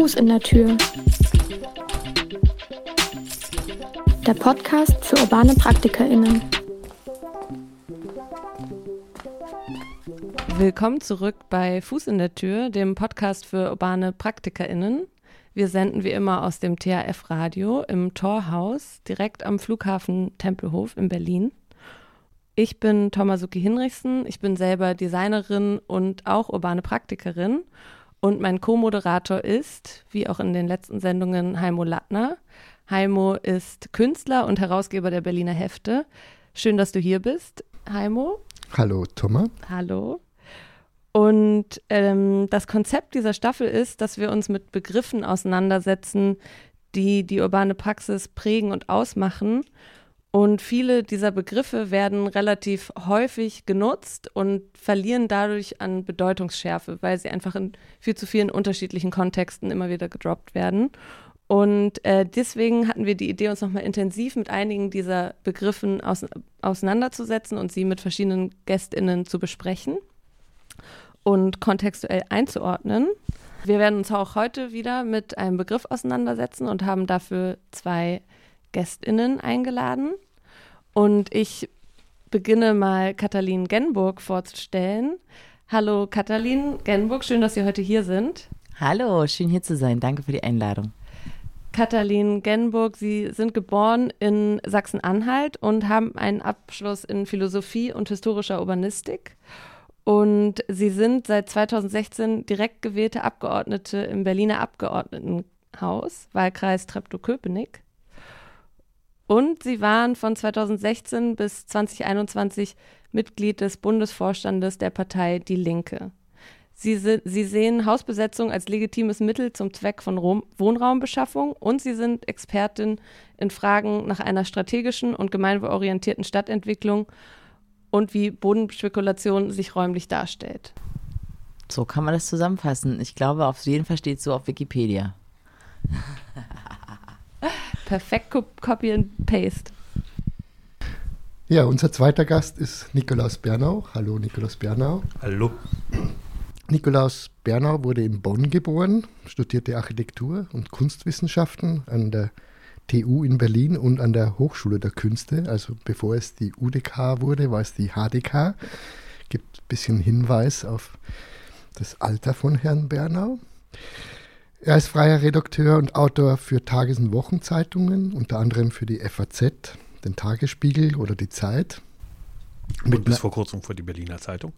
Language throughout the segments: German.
Fuß in der Tür. Der Podcast für urbane PraktikerInnen. Willkommen zurück bei Fuß in der Tür, dem Podcast für urbane PraktikerInnen. Wir senden wie immer aus dem THF-Radio im Torhaus direkt am Flughafen Tempelhof in Berlin. Ich bin Tomasuki Hinrichsen, ich bin selber Designerin und auch urbane Praktikerin und mein Co-Moderator ist, wie auch in den letzten Sendungen, Heimo Lattner. Heimo ist Künstler und Herausgeber der Berliner Hefte. Schön, dass du hier bist, Heimo. Hallo, Thomas. Hallo. Und ähm, das Konzept dieser Staffel ist, dass wir uns mit Begriffen auseinandersetzen, die die urbane Praxis prägen und ausmachen. Und viele dieser Begriffe werden relativ häufig genutzt und verlieren dadurch an Bedeutungsschärfe, weil sie einfach in viel zu vielen unterschiedlichen Kontexten immer wieder gedroppt werden. Und äh, deswegen hatten wir die Idee, uns nochmal intensiv mit einigen dieser Begriffen aus, auseinanderzusetzen und sie mit verschiedenen GästInnen zu besprechen und kontextuell einzuordnen. Wir werden uns auch heute wieder mit einem Begriff auseinandersetzen und haben dafür zwei GästInnen eingeladen. Und ich beginne mal Katalin Genburg vorzustellen. Hallo Katalin Genburg, schön, dass Sie heute hier sind. Hallo, schön hier zu sein. Danke für die Einladung. Katalin Genburg, Sie sind geboren in Sachsen-Anhalt und haben einen Abschluss in Philosophie und historischer Urbanistik und sie sind seit 2016 direkt gewählte Abgeordnete im Berliner Abgeordnetenhaus, Wahlkreis Treptow-Köpenick. Und sie waren von 2016 bis 2021 Mitglied des Bundesvorstandes der Partei Die Linke. Sie, sie, sehen Hausbesetzung als legitimes Mittel zum Zweck von Rom Wohnraumbeschaffung und sie sind Expertin in Fragen nach einer strategischen und gemeinwohlorientierten Stadtentwicklung und wie Bodenspekulation sich räumlich darstellt. So kann man das zusammenfassen. Ich glaube, auf jeden Fall steht es so auf Wikipedia. Perfekt Copy and Paste. Ja, unser zweiter Gast ist Nikolaus Bernau. Hallo, Nikolaus Bernau. Hallo. Nikolaus Bernau wurde in Bonn geboren, studierte Architektur und Kunstwissenschaften an der TU in Berlin und an der Hochschule der Künste. Also bevor es die UDK wurde, war es die HDK. Gibt ein bisschen Hinweis auf das Alter von Herrn Bernau. Er ist freier Redakteur und Autor für Tages- und Wochenzeitungen, unter anderem für die FAZ, den Tagesspiegel oder die Zeit. Und bis vor kurzem für die Berliner Zeitung,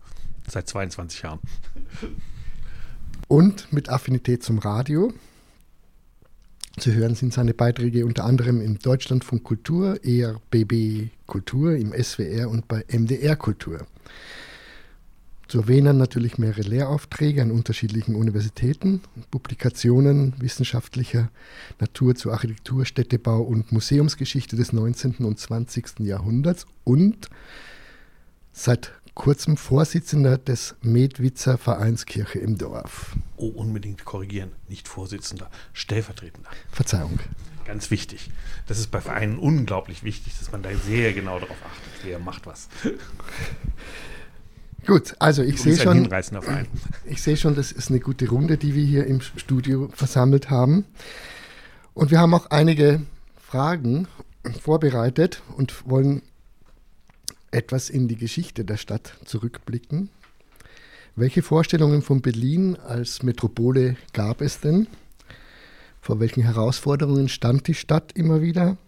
seit 22 Jahren. Und mit Affinität zum Radio. Zu hören sind seine Beiträge unter anderem im Deutschlandfunk Kultur, ERBB Kultur, im SWR und bei MDR Kultur. Zu erwähnen natürlich mehrere Lehraufträge an unterschiedlichen Universitäten, Publikationen wissenschaftlicher Natur zu Architektur, Städtebau und Museumsgeschichte des 19. und 20. Jahrhunderts und seit kurzem Vorsitzender des Medwitzer Vereins Kirche im Dorf. Oh, unbedingt korrigieren, nicht Vorsitzender, Stellvertretender. Verzeihung. Ganz wichtig. Das ist bei Vereinen unglaublich wichtig, dass man da sehr genau darauf achtet, wer macht was. Gut, also ich sehe schon, Verein. ich sehe schon, das ist eine gute Runde, die wir hier im Studio versammelt haben. Und wir haben auch einige Fragen vorbereitet und wollen etwas in die Geschichte der Stadt zurückblicken. Welche Vorstellungen von Berlin als Metropole gab es denn? Vor welchen Herausforderungen stand die Stadt immer wieder?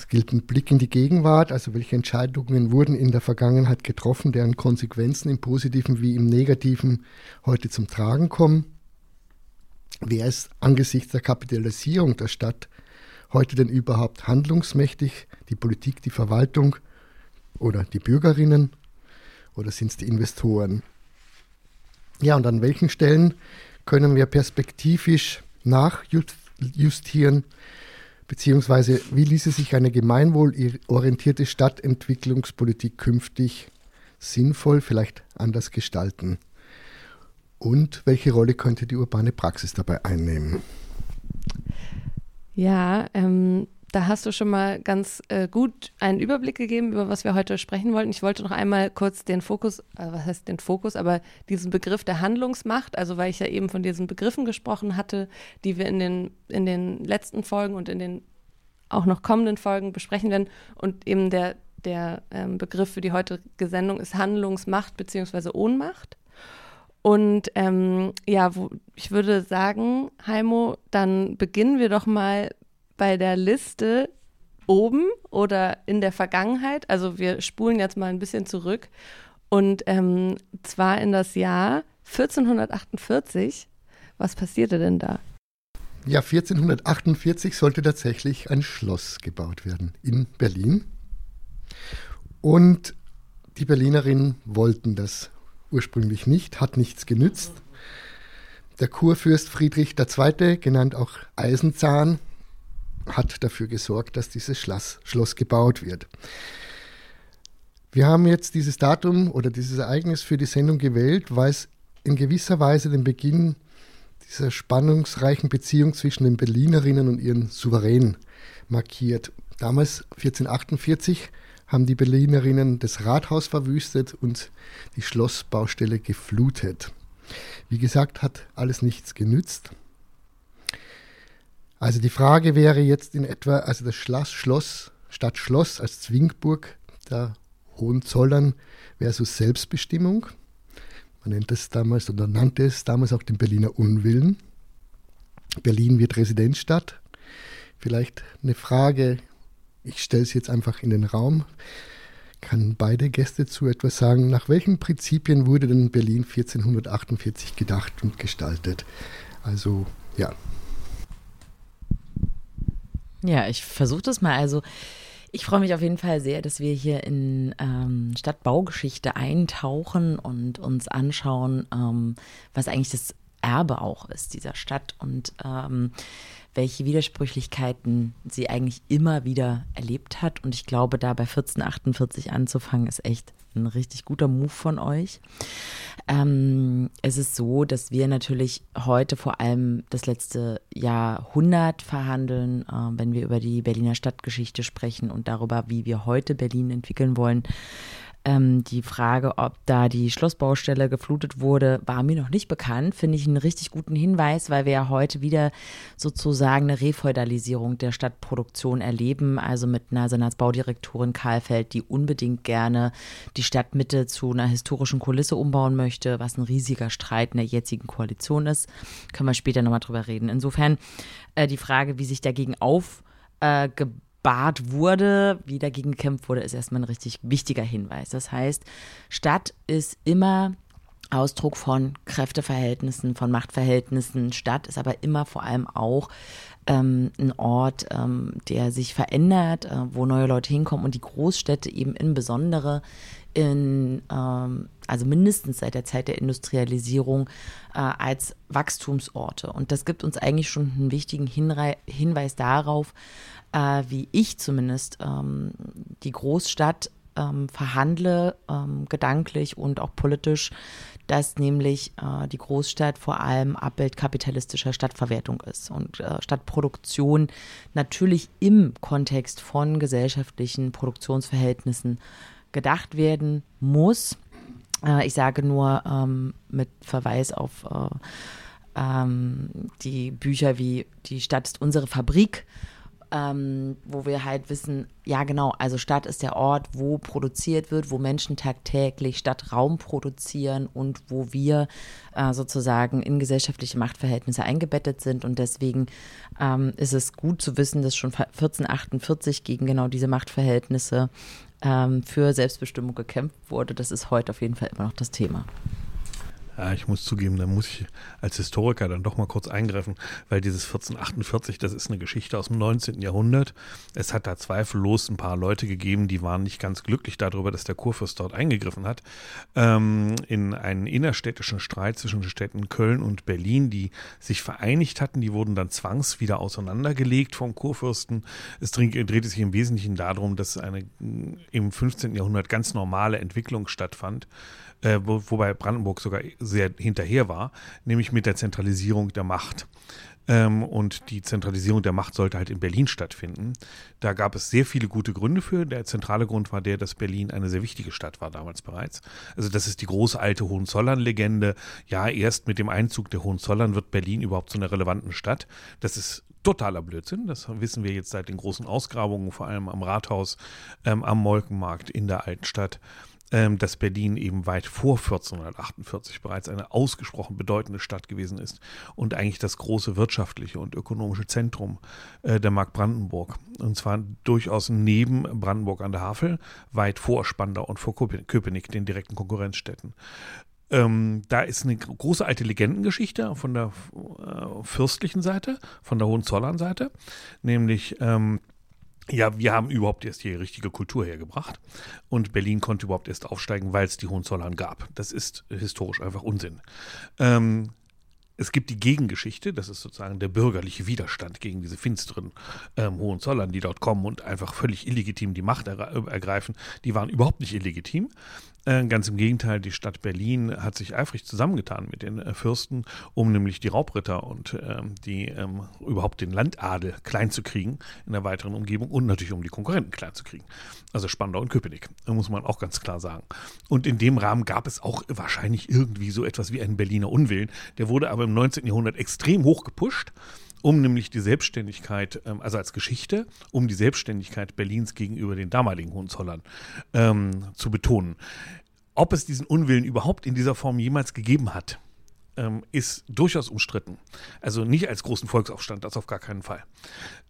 Es gilt ein Blick in die Gegenwart, also welche Entscheidungen wurden in der Vergangenheit getroffen, deren Konsequenzen im positiven wie im negativen heute zum Tragen kommen. Wer ist angesichts der Kapitalisierung der Stadt heute denn überhaupt handlungsmächtig? Die Politik, die Verwaltung oder die Bürgerinnen? Oder sind es die Investoren? Ja, und an welchen Stellen können wir perspektivisch nachjustieren? Beziehungsweise, wie ließe sich eine gemeinwohlorientierte Stadtentwicklungspolitik künftig sinnvoll, vielleicht anders gestalten? Und welche Rolle könnte die urbane Praxis dabei einnehmen? Ja, ähm, da hast du schon mal ganz äh, gut einen Überblick gegeben, über was wir heute sprechen wollten. Ich wollte noch einmal kurz den Fokus, äh, was heißt den Fokus, aber diesen Begriff der Handlungsmacht, also weil ich ja eben von diesen Begriffen gesprochen hatte, die wir in den, in den letzten Folgen und in den auch noch kommenden Folgen besprechen werden. Und eben der, der ähm, Begriff für die heutige Sendung ist Handlungsmacht bzw. Ohnmacht. Und ähm, ja, wo, ich würde sagen, Heimo, dann beginnen wir doch mal bei der Liste oben oder in der Vergangenheit. Also wir spulen jetzt mal ein bisschen zurück. Und ähm, zwar in das Jahr 1448. Was passierte denn da? Ja, 1448 sollte tatsächlich ein Schloss gebaut werden in Berlin. Und die Berlinerinnen wollten das ursprünglich nicht, hat nichts genützt. Der Kurfürst Friedrich II., genannt auch Eisenzahn, hat dafür gesorgt, dass dieses Schloss, Schloss gebaut wird. Wir haben jetzt dieses Datum oder dieses Ereignis für die Sendung gewählt, weil es in gewisser Weise den Beginn dieser spannungsreichen Beziehung zwischen den Berlinerinnen und ihren Souverän markiert. Damals, 1448, haben die Berlinerinnen das Rathaus verwüstet und die Schlossbaustelle geflutet. Wie gesagt, hat alles nichts genützt. Also die Frage wäre jetzt in etwa, also das Schloss, Schloss statt Schloss als Zwingburg der Hohenzollern versus Selbstbestimmung. Man nennt es damals oder nannte es damals auch den Berliner Unwillen. Berlin wird Residenzstadt. Vielleicht eine Frage, ich stelle es jetzt einfach in den Raum. Kann beide Gäste zu etwas sagen? Nach welchen Prinzipien wurde denn Berlin 1448 gedacht und gestaltet? Also ja, ja, ich versuche das mal. Also ich freue mich auf jeden Fall sehr, dass wir hier in ähm, Stadtbaugeschichte eintauchen und uns anschauen, ähm, was eigentlich das Erbe auch ist dieser Stadt und ähm, welche Widersprüchlichkeiten sie eigentlich immer wieder erlebt hat. Und ich glaube, da bei 1448 anzufangen, ist echt ein richtig guter Move von euch. Ähm, es ist so, dass wir natürlich heute vor allem das letzte Jahrhundert verhandeln, äh, wenn wir über die Berliner Stadtgeschichte sprechen und darüber, wie wir heute Berlin entwickeln wollen. Ähm, die Frage, ob da die Schlossbaustelle geflutet wurde, war mir noch nicht bekannt. Finde ich einen richtig guten Hinweis, weil wir ja heute wieder sozusagen eine Refeudalisierung der Stadtproduktion erleben. Also mit einer Senatsbaudirektorin Karlfeld, die unbedingt gerne die Stadtmitte zu einer historischen Kulisse umbauen möchte, was ein riesiger Streit in der jetzigen Koalition ist. Können wir später nochmal drüber reden. Insofern äh, die Frage, wie sich dagegen auf äh, gebahrt wurde, wie dagegen gekämpft wurde, ist erstmal ein richtig wichtiger Hinweis. Das heißt, Stadt ist immer Ausdruck von Kräfteverhältnissen, von Machtverhältnissen. Stadt ist aber immer vor allem auch ähm, ein Ort, ähm, der sich verändert, äh, wo neue Leute hinkommen und die Großstädte eben insbesondere in, ähm, also mindestens seit der Zeit der Industrialisierung äh, als Wachstumsorte. Und das gibt uns eigentlich schon einen wichtigen Hinrei Hinweis darauf, äh, wie ich zumindest ähm, die Großstadt ähm, verhandle, ähm, gedanklich und auch politisch, dass nämlich äh, die Großstadt vor allem Abbild kapitalistischer Stadtverwertung ist und äh, Stadtproduktion natürlich im Kontext von gesellschaftlichen Produktionsverhältnissen gedacht werden muss. Äh, ich sage nur ähm, mit Verweis auf äh, ähm, die Bücher wie Die Stadt ist unsere Fabrik ähm, wo wir halt wissen, ja genau, also Stadt ist der Ort, wo produziert wird, wo Menschen tagtäglich Stadtraum produzieren und wo wir äh, sozusagen in gesellschaftliche Machtverhältnisse eingebettet sind. Und deswegen ähm, ist es gut zu wissen, dass schon 1448 gegen genau diese Machtverhältnisse ähm, für Selbstbestimmung gekämpft wurde. Das ist heute auf jeden Fall immer noch das Thema. Ja, ich muss zugeben, da muss ich als Historiker dann doch mal kurz eingreifen, weil dieses 1448, das ist eine Geschichte aus dem 19. Jahrhundert. Es hat da zweifellos ein paar Leute gegeben, die waren nicht ganz glücklich darüber, dass der Kurfürst dort eingegriffen hat. Ähm, in einen innerstädtischen Streit zwischen den Städten Köln und Berlin, die sich vereinigt hatten, die wurden dann zwangs wieder auseinandergelegt vom Kurfürsten. Es drehte sich im Wesentlichen darum, dass eine im 15. Jahrhundert ganz normale Entwicklung stattfand äh, wo, wobei Brandenburg sogar sehr hinterher war, nämlich mit der Zentralisierung der Macht. Ähm, und die Zentralisierung der Macht sollte halt in Berlin stattfinden. Da gab es sehr viele gute Gründe für. Der zentrale Grund war der, dass Berlin eine sehr wichtige Stadt war damals bereits. Also das ist die große alte Hohenzollern-Legende. Ja, erst mit dem Einzug der Hohenzollern wird Berlin überhaupt zu einer relevanten Stadt. Das ist totaler Blödsinn. Das wissen wir jetzt seit den großen Ausgrabungen, vor allem am Rathaus, ähm, am Molkenmarkt in der Altstadt ähm, dass Berlin eben weit vor 1448 bereits eine ausgesprochen bedeutende Stadt gewesen ist und eigentlich das große wirtschaftliche und ökonomische Zentrum äh, der Mark Brandenburg. Und zwar durchaus neben Brandenburg an der Havel, weit vor Spandau und vor Köpenick, den direkten Konkurrenzstädten. Ähm, da ist eine große alte Legendengeschichte von der äh, fürstlichen Seite, von der Hohenzollern-Seite, nämlich ähm, ja, wir haben überhaupt erst die richtige Kultur hergebracht. Und Berlin konnte überhaupt erst aufsteigen, weil es die Hohenzollern gab. Das ist historisch einfach Unsinn. Ähm, es gibt die Gegengeschichte, das ist sozusagen der bürgerliche Widerstand gegen diese finsteren ähm, Hohenzollern, die dort kommen und einfach völlig illegitim die Macht ergreifen. Die waren überhaupt nicht illegitim. Äh, ganz im Gegenteil, die Stadt Berlin hat sich eifrig zusammengetan mit den äh, Fürsten, um nämlich die Raubritter und ähm, die ähm, überhaupt den Landadel klein zu kriegen in der weiteren Umgebung und natürlich um die Konkurrenten klein zu kriegen. Also Spandau und Köpenick, muss man auch ganz klar sagen. Und in dem Rahmen gab es auch wahrscheinlich irgendwie so etwas wie einen Berliner Unwillen. Der wurde aber im 19. Jahrhundert extrem hoch gepusht um nämlich die Selbstständigkeit, ähm, also als Geschichte, um die Selbstständigkeit Berlins gegenüber den damaligen Hohenzollern ähm, zu betonen. Ob es diesen Unwillen überhaupt in dieser Form jemals gegeben hat, ähm, ist durchaus umstritten. Also nicht als großen Volksaufstand, das auf gar keinen Fall.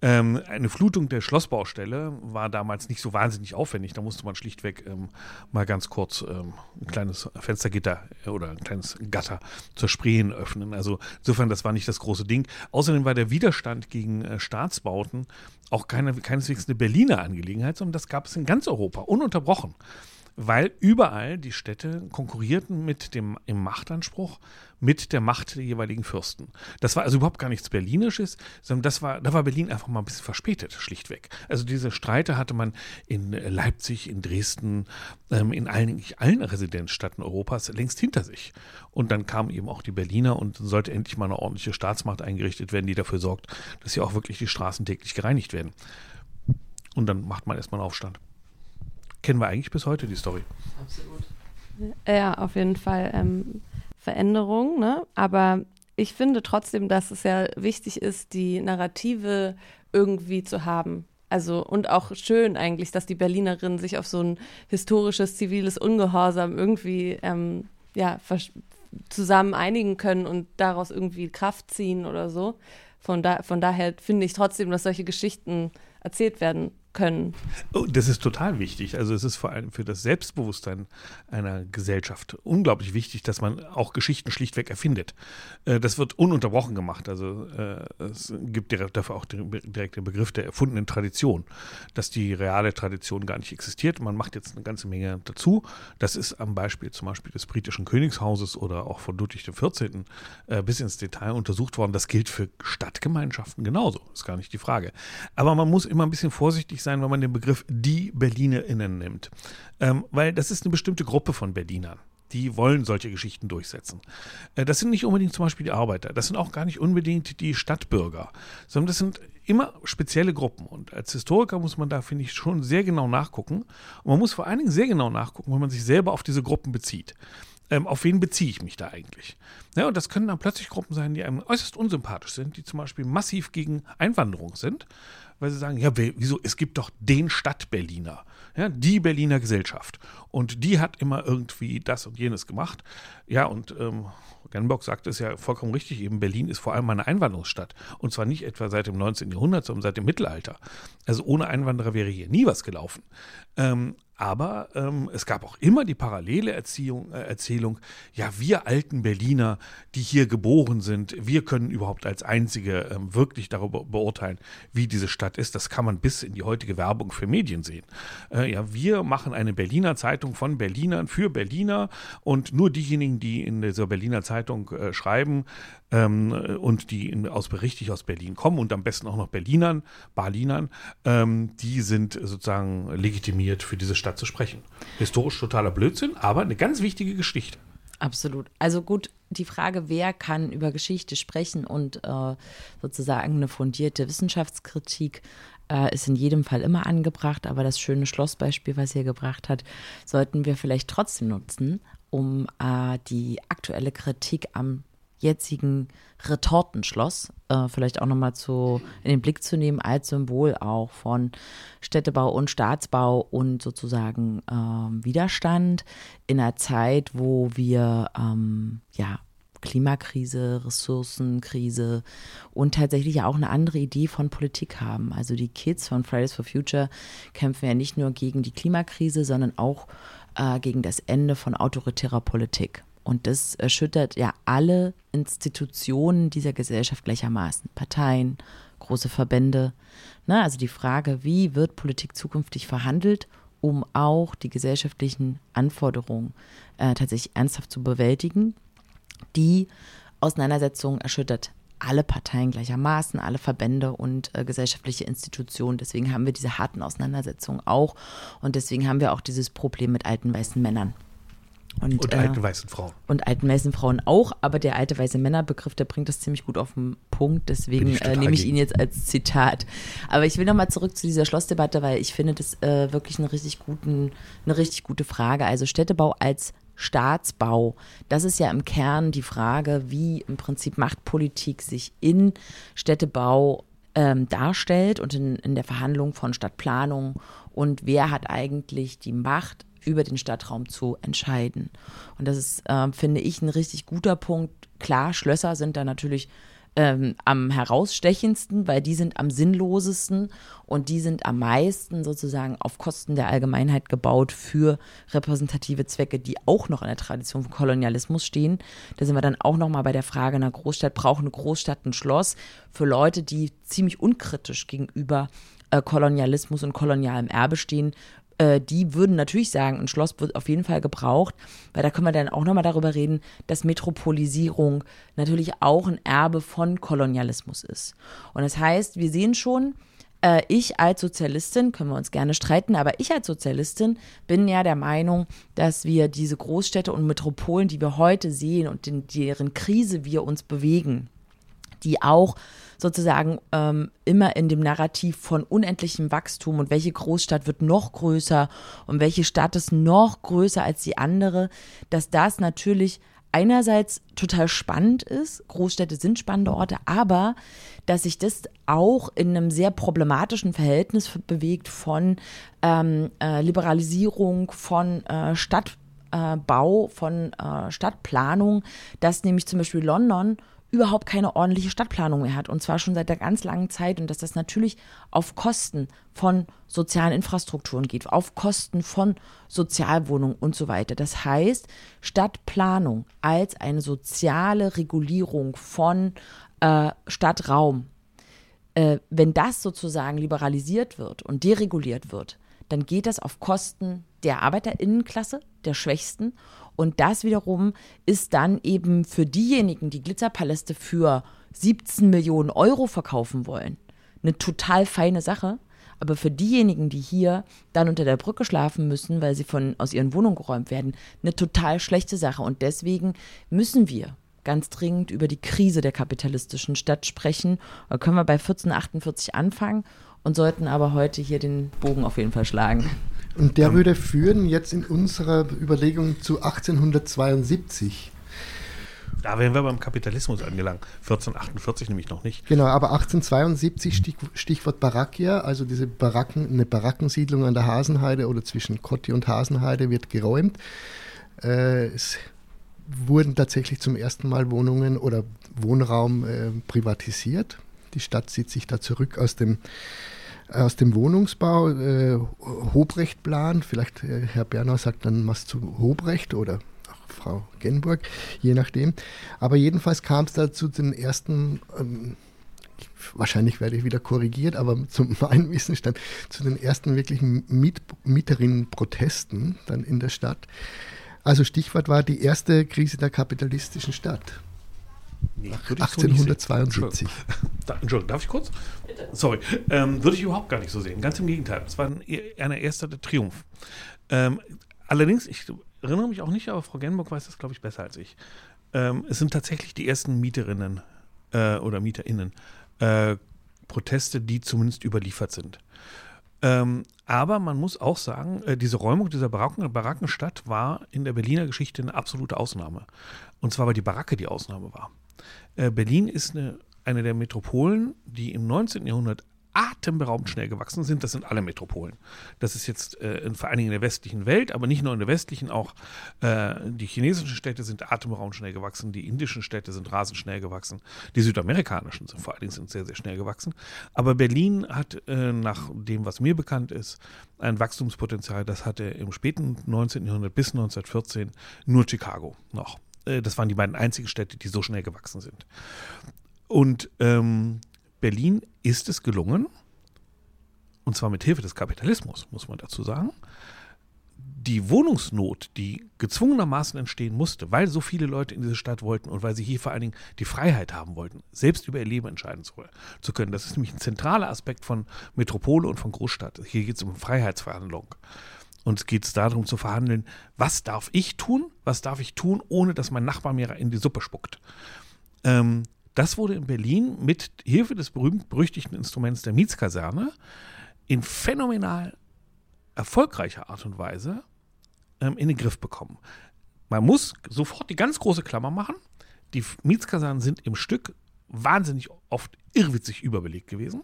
Ähm, eine Flutung der Schlossbaustelle war damals nicht so wahnsinnig aufwendig. Da musste man schlichtweg ähm, mal ganz kurz ähm, ein kleines Fenstergitter äh, oder ein kleines Gatter zur Spree öffnen. Also insofern, das war nicht das große Ding. Außerdem war der Widerstand gegen äh, Staatsbauten auch keine, keineswegs eine Berliner Angelegenheit, sondern das gab es in ganz Europa, ununterbrochen weil überall die Städte konkurrierten mit dem im Machtanspruch mit der Macht der jeweiligen Fürsten. Das war also überhaupt gar nichts Berlinisches, sondern das war, da war Berlin einfach mal ein bisschen verspätet, schlichtweg. Also diese Streite hatte man in Leipzig, in Dresden, ähm, in allen, allen Residenzstädten Europas längst hinter sich. Und dann kamen eben auch die Berliner und sollte endlich mal eine ordentliche Staatsmacht eingerichtet werden, die dafür sorgt, dass hier auch wirklich die Straßen täglich gereinigt werden. Und dann macht man erstmal einen Aufstand. Kennen wir eigentlich bis heute die Story. Absolut. Ja, auf jeden Fall. Ähm, Veränderung, ne? aber ich finde trotzdem, dass es ja wichtig ist, die Narrative irgendwie zu haben. Also und auch schön eigentlich, dass die Berlinerinnen sich auf so ein historisches ziviles Ungehorsam irgendwie ähm, ja, zusammen einigen können und daraus irgendwie Kraft ziehen oder so. Von, da, von daher finde ich trotzdem, dass solche Geschichten erzählt werden können. Oh, das ist total wichtig. Also es ist vor allem für das Selbstbewusstsein einer Gesellschaft unglaublich wichtig, dass man auch Geschichten schlichtweg erfindet. Äh, das wird ununterbrochen gemacht. Also äh, es gibt dafür auch direkt den Begriff der erfundenen Tradition, dass die reale Tradition gar nicht existiert. Man macht jetzt eine ganze Menge dazu. Das ist am Beispiel zum Beispiel des britischen Königshauses oder auch von Ludwig XIV. Äh, bis ins Detail untersucht worden. Das gilt für Stadtgemeinschaften genauso. Ist gar nicht die Frage. Aber man muss immer ein bisschen vorsichtig vorsichtig sein, wenn man den Begriff die BerlinerInnen nimmt. Ähm, weil das ist eine bestimmte Gruppe von Berlinern. Die wollen solche Geschichten durchsetzen. Äh, das sind nicht unbedingt zum Beispiel die Arbeiter. Das sind auch gar nicht unbedingt die Stadtbürger, sondern das sind immer spezielle Gruppen. Und als Historiker muss man da, finde ich, schon sehr genau nachgucken. Und man muss vor allen Dingen sehr genau nachgucken, wenn man sich selber auf diese Gruppen bezieht. Ähm, auf wen beziehe ich mich da eigentlich? Ja, und das können dann plötzlich Gruppen sein, die einem äußerst unsympathisch sind, die zum Beispiel massiv gegen Einwanderung sind weil sie sagen, ja, wieso, es gibt doch den Stadtberliner, ja, die Berliner Gesellschaft. Und die hat immer irgendwie das und jenes gemacht. Ja, und ähm, Genbock sagt es ja vollkommen richtig, eben Berlin ist vor allem eine Einwanderungsstadt. Und zwar nicht etwa seit dem 19. Jahrhundert, sondern seit dem Mittelalter. Also ohne Einwanderer wäre hier nie was gelaufen. Ähm, aber ähm, es gab auch immer die parallele Erziehung, äh, Erzählung, ja, wir alten Berliner, die hier geboren sind, wir können überhaupt als Einzige ähm, wirklich darüber beurteilen, wie diese Stadt ist. Das kann man bis in die heutige Werbung für Medien sehen. Äh, ja, wir machen eine Berliner Zeitung von Berlinern für Berliner und nur diejenigen, die in dieser Berliner Zeitung äh, schreiben, ähm, und die in, aus richtig aus Berlin kommen und am besten auch noch Berlinern, Berlinern, ähm, die sind sozusagen legitimiert für diese Stadt zu sprechen. Historisch totaler Blödsinn, aber eine ganz wichtige Geschichte. Absolut. Also gut, die Frage, wer kann über Geschichte sprechen und äh, sozusagen eine fundierte Wissenschaftskritik äh, ist in jedem Fall immer angebracht. Aber das schöne Schlossbeispiel, was ihr gebracht hat, sollten wir vielleicht trotzdem nutzen, um äh, die aktuelle Kritik am jetzigen Retortenschloss äh, vielleicht auch nochmal in den Blick zu nehmen als Symbol auch von Städtebau und Staatsbau und sozusagen ähm, Widerstand in einer Zeit, wo wir ähm, ja Klimakrise, Ressourcenkrise und tatsächlich auch eine andere Idee von Politik haben. Also die Kids von Fridays for Future kämpfen ja nicht nur gegen die Klimakrise, sondern auch äh, gegen das Ende von autoritärer Politik. Und das erschüttert ja alle Institutionen dieser Gesellschaft gleichermaßen. Parteien, große Verbände. Ne? Also die Frage, wie wird Politik zukünftig verhandelt, um auch die gesellschaftlichen Anforderungen äh, tatsächlich ernsthaft zu bewältigen. Die Auseinandersetzung erschüttert alle Parteien gleichermaßen, alle Verbände und äh, gesellschaftliche Institutionen. Deswegen haben wir diese harten Auseinandersetzungen auch. Und deswegen haben wir auch dieses Problem mit alten weißen Männern. Und, und alten äh, weißen Frauen. Und alten weißen Frauen auch, aber der alte weiße Männerbegriff, der bringt das ziemlich gut auf den Punkt, deswegen äh, nehme ich ihn jetzt als Zitat. Aber ich will nochmal zurück zu dieser Schlossdebatte, weil ich finde das äh, wirklich eine richtig, guten, eine richtig gute Frage. Also Städtebau als Staatsbau, das ist ja im Kern die Frage, wie im Prinzip Machtpolitik sich in Städtebau ähm, darstellt und in, in der Verhandlung von Stadtplanung und wer hat eigentlich die Macht über den Stadtraum zu entscheiden. Und das ist, äh, finde ich, ein richtig guter Punkt. Klar, Schlösser sind da natürlich ähm, am herausstechendsten, weil die sind am sinnlosesten und die sind am meisten sozusagen auf Kosten der Allgemeinheit gebaut für repräsentative Zwecke, die auch noch in der Tradition von Kolonialismus stehen. Da sind wir dann auch noch mal bei der Frage einer Großstadt, braucht eine Großstadt ein Schloss für Leute, die ziemlich unkritisch gegenüber äh, Kolonialismus und kolonialem Erbe stehen, äh, die würden natürlich sagen, ein Schloss wird auf jeden Fall gebraucht, weil da können wir dann auch nochmal darüber reden, dass Metropolisierung natürlich auch ein Erbe von Kolonialismus ist. Und das heißt, wir sehen schon, äh, ich als Sozialistin, können wir uns gerne streiten, aber ich als Sozialistin bin ja der Meinung, dass wir diese Großstädte und Metropolen, die wir heute sehen und in deren Krise wir uns bewegen, die auch sozusagen ähm, immer in dem Narrativ von unendlichem Wachstum und welche Großstadt wird noch größer und welche Stadt ist noch größer als die andere, dass das natürlich einerseits total spannend ist, Großstädte sind spannende Orte, aber dass sich das auch in einem sehr problematischen Verhältnis bewegt von ähm, äh, Liberalisierung, von äh, Stadtbau, äh, von äh, Stadtplanung, dass nämlich zum Beispiel London überhaupt keine ordentliche Stadtplanung mehr hat. Und zwar schon seit einer ganz langen Zeit. Und dass das natürlich auf Kosten von sozialen Infrastrukturen geht, auf Kosten von Sozialwohnungen und so weiter. Das heißt, Stadtplanung als eine soziale Regulierung von äh, Stadtraum, äh, wenn das sozusagen liberalisiert wird und dereguliert wird, dann geht das auf Kosten der Arbeiterinnenklasse, der Schwächsten und das wiederum ist dann eben für diejenigen, die Glitzerpaläste für 17 Millionen Euro verkaufen wollen, eine total feine Sache. Aber für diejenigen, die hier dann unter der Brücke schlafen müssen, weil sie von, aus ihren Wohnungen geräumt werden, eine total schlechte Sache. Und deswegen müssen wir ganz dringend über die Krise der kapitalistischen Stadt sprechen. Da können wir bei 1448 anfangen und sollten aber heute hier den Bogen auf jeden Fall schlagen. Und der würde führen jetzt in unserer Überlegung zu 1872. Da wären wir beim Kapitalismus angelangt. 1448 nämlich noch nicht. Genau, aber 1872 Stichwort Barackia, also diese Baracken, eine Barackensiedlung an der Hasenheide oder zwischen Kotti und Hasenheide wird geräumt. Äh, es wurden tatsächlich zum ersten Mal Wohnungen oder Wohnraum äh, privatisiert. Die Stadt zieht sich da zurück aus dem aus dem Wohnungsbau, äh, Hobrecht-Plan, vielleicht äh, Herr Bernau sagt dann was zu Hobrecht oder auch Frau Genburg, je nachdem. Aber jedenfalls kam es da zu den ersten, ähm, wahrscheinlich werde ich wieder korrigiert, aber zu meinem Wissensstand, zu den ersten wirklichen Miet Mieterinnen-Protesten dann in der Stadt. Also Stichwort war die erste Krise der kapitalistischen Stadt. Nee, 1872. So Entschuldigung, darf ich kurz? Bitte. Sorry. Ähm, würde ich überhaupt gar nicht so sehen. Ganz im Gegenteil. Es war ein, ein erster Triumph. Ähm, allerdings, ich erinnere mich auch nicht, aber Frau Genburg weiß das, glaube ich, besser als ich. ähm, es sind tatsächlich die ersten Mieterinnen äh, oder MieterInnen äh, Proteste, die zumindest überliefert sind. Ähm, aber man muss auch sagen, äh, diese Räumung dieser Baracken, Barackenstadt war in der Berliner Geschichte eine absolute Ausnahme. Und zwar, weil die Baracke die Ausnahme war. Äh, Berlin ist eine, eine der Metropolen, die im 19. Jahrhundert atemberaubend schnell gewachsen sind. Das sind alle Metropolen. Das ist jetzt äh, vor allen Dingen in der westlichen Welt, aber nicht nur in der westlichen, auch äh, die chinesischen Städte sind atemberaubend schnell gewachsen, die indischen Städte sind rasend schnell gewachsen, die südamerikanischen sind vor allen Dingen sind sehr, sehr schnell gewachsen. Aber Berlin hat äh, nach dem, was mir bekannt ist, ein Wachstumspotenzial, das hatte im späten 19. Jahrhundert bis 1914 nur Chicago noch. Äh, das waren die beiden einzigen Städte, die so schnell gewachsen sind. Und ähm, Berlin ist es gelungen, und zwar mit Hilfe des Kapitalismus, muss man dazu sagen, die Wohnungsnot, die gezwungenermaßen entstehen musste, weil so viele Leute in diese Stadt wollten und weil sie hier vor allen Dingen die Freiheit haben wollten, selbst über ihr Leben entscheiden zu, können. Das ist nämlich ein zentraler Aspekt von Metropole und von Großstadt. Hier geht es um Freiheitsverhandlung. Und es geht darum zu verhandeln, was darf ich tun, was darf ich tun, ohne dass mein Nachbar mir in die Suppe spuckt. Ähm, das wurde in Berlin mit Hilfe des berühmt-berüchtigten Instruments der Mietskaserne in phänomenal erfolgreicher Art und Weise ähm, in den Griff bekommen. Man muss sofort die ganz große Klammer machen. Die Mietskasernen sind im Stück wahnsinnig oft irrwitzig überbelegt gewesen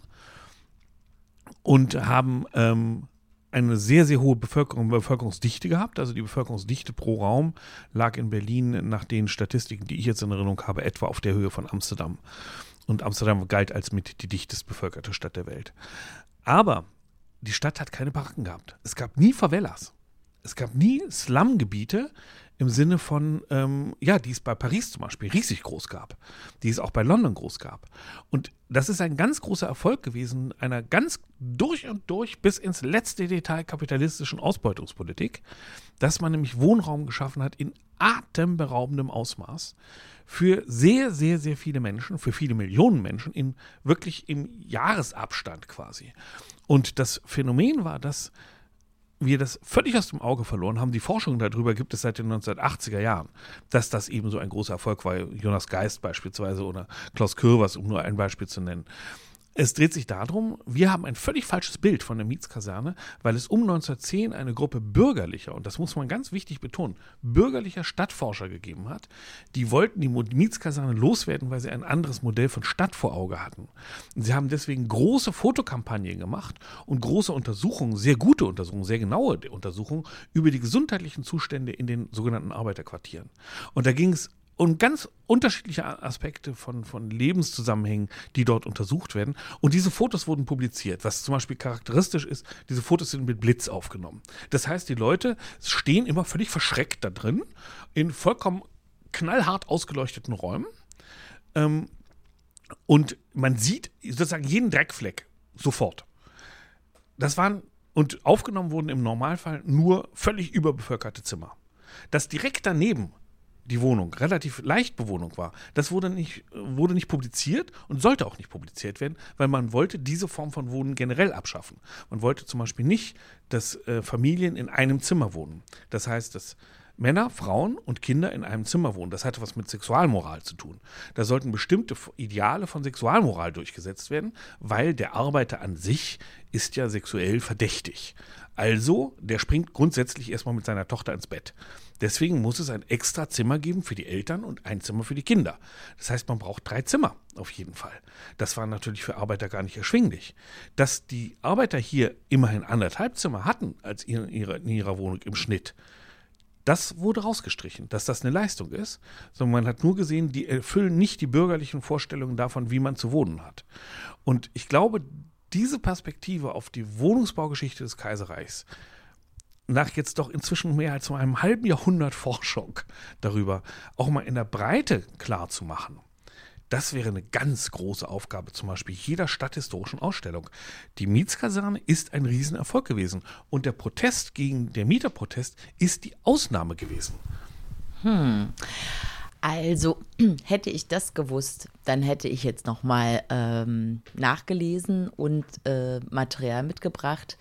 und haben ähm, eine sehr, sehr hohe Bevölkerung, Bevölkerungsdichte gehabt. Also die Bevölkerungsdichte pro Raum lag in Berlin nach den Statistiken, die ich jetzt in Erinnerung habe, etwa auf der Höhe von Amsterdam. Und Amsterdam galt als mit die dichtest bevölkerte Stadt der Welt. Aber die Stadt hat keine Baracken gehabt. Es gab nie Favelas. Es gab nie Slumgebiete, im Sinne von, ähm, ja, die es bei Paris zum Beispiel riesig groß gab, die es auch bei London groß gab. Und das ist ein ganz großer Erfolg gewesen einer ganz durch und durch bis ins letzte Detail kapitalistischen Ausbeutungspolitik, dass man nämlich Wohnraum geschaffen hat in atemberaubendem Ausmaß für sehr, sehr, sehr viele Menschen, für viele Millionen Menschen, in wirklich im Jahresabstand quasi. Und das Phänomen war, dass wir das völlig aus dem Auge verloren haben. Die Forschung darüber gibt es seit den 1980er Jahren, dass das eben so ein großer Erfolg war. Jonas Geist beispielsweise oder Klaus Kürvers, um nur ein Beispiel zu nennen. Es dreht sich darum, wir haben ein völlig falsches Bild von der Mietskaserne, weil es um 1910 eine Gruppe bürgerlicher, und das muss man ganz wichtig betonen, bürgerlicher Stadtforscher gegeben hat, die wollten die Mietskaserne loswerden, weil sie ein anderes Modell von Stadt vor Auge hatten. Sie haben deswegen große Fotokampagnen gemacht und große Untersuchungen, sehr gute Untersuchungen, sehr genaue Untersuchungen über die gesundheitlichen Zustände in den sogenannten Arbeiterquartieren. Und da ging es und ganz unterschiedliche Aspekte von, von Lebenszusammenhängen, die dort untersucht werden. Und diese Fotos wurden publiziert. Was zum Beispiel charakteristisch ist, diese Fotos sind mit Blitz aufgenommen. Das heißt, die Leute stehen immer völlig verschreckt da drin, in vollkommen knallhart ausgeleuchteten Räumen. Ähm, und man sieht sozusagen jeden Dreckfleck sofort. Das waren, und aufgenommen wurden im Normalfall nur völlig überbevölkerte Zimmer. Das direkt daneben die Wohnung relativ leicht Bewohnung war. Das wurde nicht, wurde nicht publiziert und sollte auch nicht publiziert werden, weil man wollte diese Form von Wohnen generell abschaffen. Man wollte zum Beispiel nicht, dass äh, Familien in einem Zimmer wohnen. Das heißt, dass Männer, Frauen und Kinder in einem Zimmer wohnen. Das hatte was mit Sexualmoral zu tun. Da sollten bestimmte Ideale von Sexualmoral durchgesetzt werden, weil der Arbeiter an sich ist ja sexuell verdächtig. Also, der springt grundsätzlich erstmal mit seiner Tochter ins Bett. Deswegen muss es ein extra Zimmer geben für die Eltern und ein Zimmer für die Kinder. Das heißt, man braucht drei Zimmer auf jeden Fall. Das war natürlich für Arbeiter gar nicht erschwinglich. Dass die Arbeiter hier immerhin anderthalb Zimmer hatten als in ihrer, in ihrer Wohnung im Schnitt, das wurde rausgestrichen, dass das eine Leistung ist, sondern man hat nur gesehen, die erfüllen nicht die bürgerlichen Vorstellungen davon, wie man zu wohnen hat. Und ich glaube, diese Perspektive auf die Wohnungsbaugeschichte des Kaiserreichs, nach jetzt doch inzwischen mehr als einem halben Jahrhundert Forschung darüber, auch mal in der Breite klar zu machen. Das wäre eine ganz große Aufgabe, zum Beispiel jeder stadthistorischen Ausstellung. Die Mietskaserne ist ein Riesenerfolg gewesen und der Protest gegen der Mieterprotest ist die Ausnahme gewesen. Hm. Also hätte ich das gewusst, dann hätte ich jetzt noch mal ähm, nachgelesen und äh, Material mitgebracht.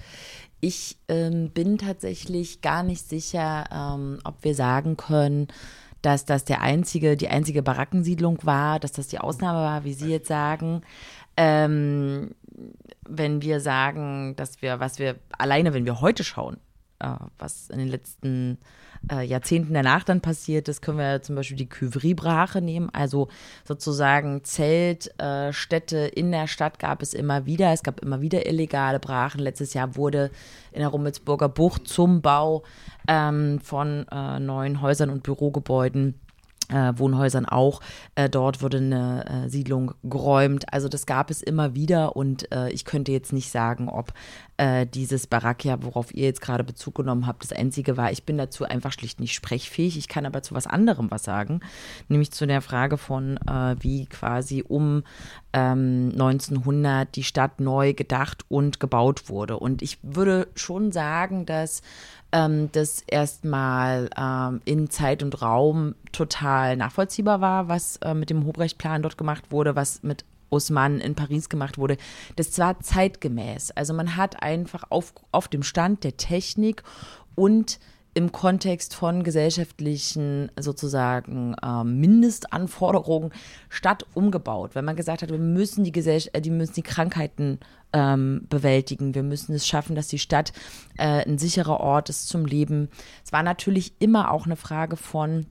Ich ähm, bin tatsächlich gar nicht sicher, ähm, ob wir sagen können, dass das der einzige, die einzige Barackensiedlung war, dass das die Ausnahme war, wie Sie jetzt sagen. Ähm, wenn wir sagen, dass wir, was wir alleine, wenn wir heute schauen, äh, was in den letzten äh, Jahrzehnten danach dann passiert ist, können wir zum Beispiel die Cuivry-Brache nehmen. Also sozusagen Zeltstädte äh, in der Stadt gab es immer wieder. Es gab immer wieder illegale Brachen. Letztes Jahr wurde in der Rummelsburger Bucht zum Bau ähm, von äh, neuen Häusern und Bürogebäuden äh, Wohnhäusern auch. Äh, dort wurde eine äh, Siedlung geräumt. Also das gab es immer wieder und äh, ich könnte jetzt nicht sagen, ob äh, dieses Barakia, worauf ihr jetzt gerade Bezug genommen habt, das einzige war. Ich bin dazu einfach schlicht nicht sprechfähig. Ich kann aber zu was anderem was sagen, nämlich zu der Frage von, äh, wie quasi um ähm, 1900 die Stadt neu gedacht und gebaut wurde. Und ich würde schon sagen, dass ähm, das erstmal ähm, in Zeit und Raum total nachvollziehbar war, was äh, mit dem Hobrecht-Plan dort gemacht wurde, was mit Osman in Paris gemacht wurde. Das war zeitgemäß. Also man hat einfach auf, auf dem Stand der Technik und im Kontext von gesellschaftlichen sozusagen äh, Mindestanforderungen Stadt umgebaut, wenn man gesagt hat, wir müssen die Gesellschaft, äh, die müssen die Krankheiten ähm, bewältigen, wir müssen es schaffen, dass die Stadt äh, ein sicherer Ort ist zum Leben. Es war natürlich immer auch eine Frage von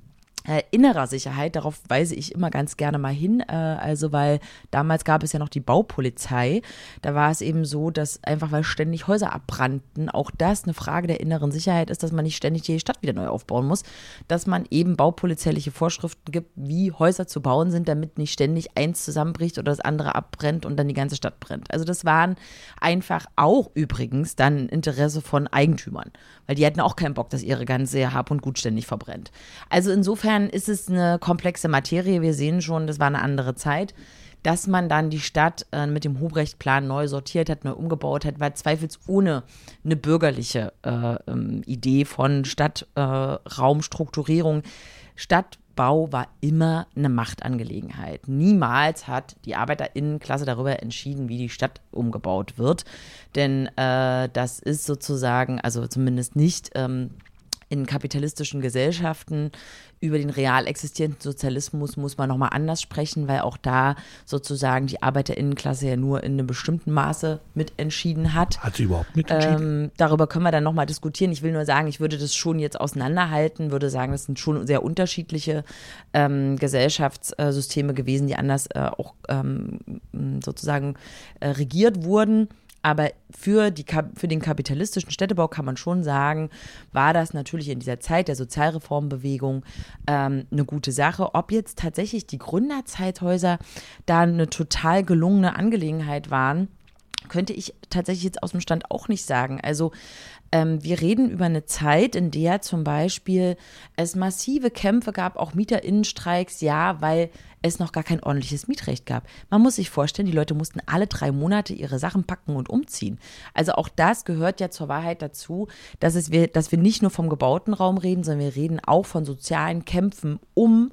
äh, innerer Sicherheit, darauf weise ich immer ganz gerne mal hin. Äh, also, weil damals gab es ja noch die Baupolizei. Da war es eben so, dass einfach, weil ständig Häuser abbrannten, auch das eine Frage der inneren Sicherheit ist, dass man nicht ständig die Stadt wieder neu aufbauen muss, dass man eben baupolizeiliche Vorschriften gibt, wie Häuser zu bauen sind, damit nicht ständig eins zusammenbricht oder das andere abbrennt und dann die ganze Stadt brennt. Also, das waren einfach auch übrigens dann Interesse von Eigentümern, weil die hatten auch keinen Bock, dass ihre ganze Hab und Gut ständig verbrennt. Also, insofern insofern ist es eine komplexe Materie. Wir sehen schon, das war eine andere Zeit. Dass man dann die Stadt äh, mit dem Hubrecht-Plan neu sortiert hat, neu umgebaut hat, war zweifelsohne eine bürgerliche äh, ähm, Idee von Stadtraumstrukturierung. Äh, Stadtbau war immer eine Machtangelegenheit. Niemals hat die Arbeiterinnenklasse darüber entschieden, wie die Stadt umgebaut wird. Denn äh, das ist sozusagen, also zumindest nicht ähm, in kapitalistischen Gesellschaften über den real existierenden Sozialismus muss man nochmal anders sprechen, weil auch da sozusagen die Arbeiterinnenklasse ja nur in einem bestimmten Maße mitentschieden hat. Hat sie überhaupt mitentschieden? Ähm, darüber können wir dann nochmal diskutieren. Ich will nur sagen, ich würde das schon jetzt auseinanderhalten, würde sagen, das sind schon sehr unterschiedliche ähm, Gesellschaftssysteme gewesen, die anders äh, auch ähm, sozusagen äh, regiert wurden. Aber für, die, für den kapitalistischen Städtebau kann man schon sagen, war das natürlich in dieser Zeit der Sozialreformbewegung ähm, eine gute Sache. Ob jetzt tatsächlich die Gründerzeithäuser da eine total gelungene Angelegenheit waren, könnte ich tatsächlich jetzt aus dem Stand auch nicht sagen. Also ähm, wir reden über eine Zeit, in der zum Beispiel es massive Kämpfe gab, auch Mieterinnenstreiks, ja, weil es noch gar kein ordentliches Mietrecht gab. Man muss sich vorstellen, die Leute mussten alle drei Monate ihre Sachen packen und umziehen. Also auch das gehört ja zur Wahrheit dazu, dass, es wir, dass wir nicht nur vom gebauten Raum reden, sondern wir reden auch von sozialen Kämpfen um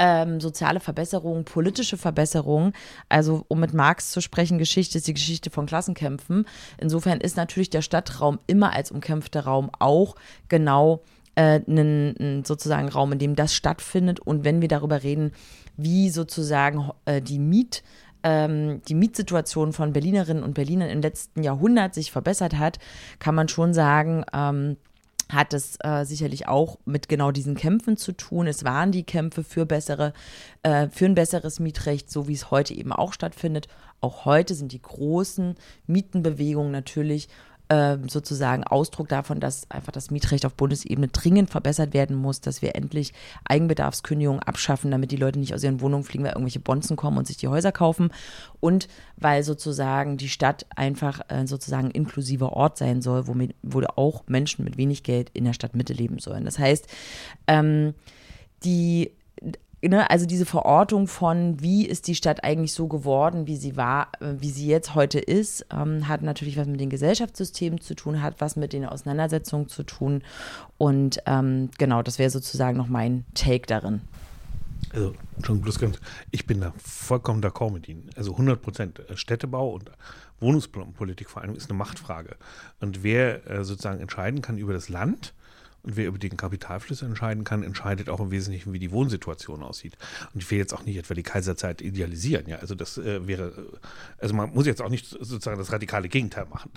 ähm, soziale Verbesserungen, politische Verbesserungen. Also um mit Marx zu sprechen, Geschichte ist die Geschichte von Klassenkämpfen. Insofern ist natürlich der Stadtraum immer als umkämpfter Raum auch genau äh, einen, sozusagen Raum, in dem das stattfindet. Und wenn wir darüber reden, wie sozusagen äh, die Miet ähm, die Mietsituation von Berlinerinnen und Berlinern im letzten Jahrhundert sich verbessert hat, kann man schon sagen, ähm, hat es äh, sicherlich auch mit genau diesen Kämpfen zu tun. Es waren die Kämpfe für bessere, äh, für ein besseres Mietrecht, so wie es heute eben auch stattfindet. Auch heute sind die großen Mietenbewegungen natürlich sozusagen Ausdruck davon, dass einfach das Mietrecht auf Bundesebene dringend verbessert werden muss, dass wir endlich Eigenbedarfskündigungen abschaffen, damit die Leute nicht aus ihren Wohnungen fliegen, weil irgendwelche Bonzen kommen und sich die Häuser kaufen und weil sozusagen die Stadt einfach äh, sozusagen inklusiver Ort sein soll, wo, wo auch Menschen mit wenig Geld in der Stadtmitte leben sollen. Das heißt, ähm, die Ne, also diese Verortung von, wie ist die Stadt eigentlich so geworden, wie sie war, äh, wie sie jetzt heute ist, ähm, hat natürlich was mit den Gesellschaftssystemen zu tun, hat was mit den Auseinandersetzungen zu tun. Und ähm, genau, das wäre sozusagen noch mein Take darin. Also, schon bloß ganz, ich bin da vollkommen d'accord mit Ihnen. Also 100 Prozent. Äh, Städtebau und Wohnungspolitik vor allem ist eine Machtfrage. Und wer äh, sozusagen entscheiden kann über das Land, Und wer über den Kapitalfluss entscheiden kann, entscheidet auch im Wesentlichen, wie die Wohnsituation aussieht. Und ich will jetzt auch nicht etwa die Kaiserzeit idealisieren. Ja, also das äh, wäre, also man muss jetzt auch nicht sozusagen das radikale Gegenteil machen.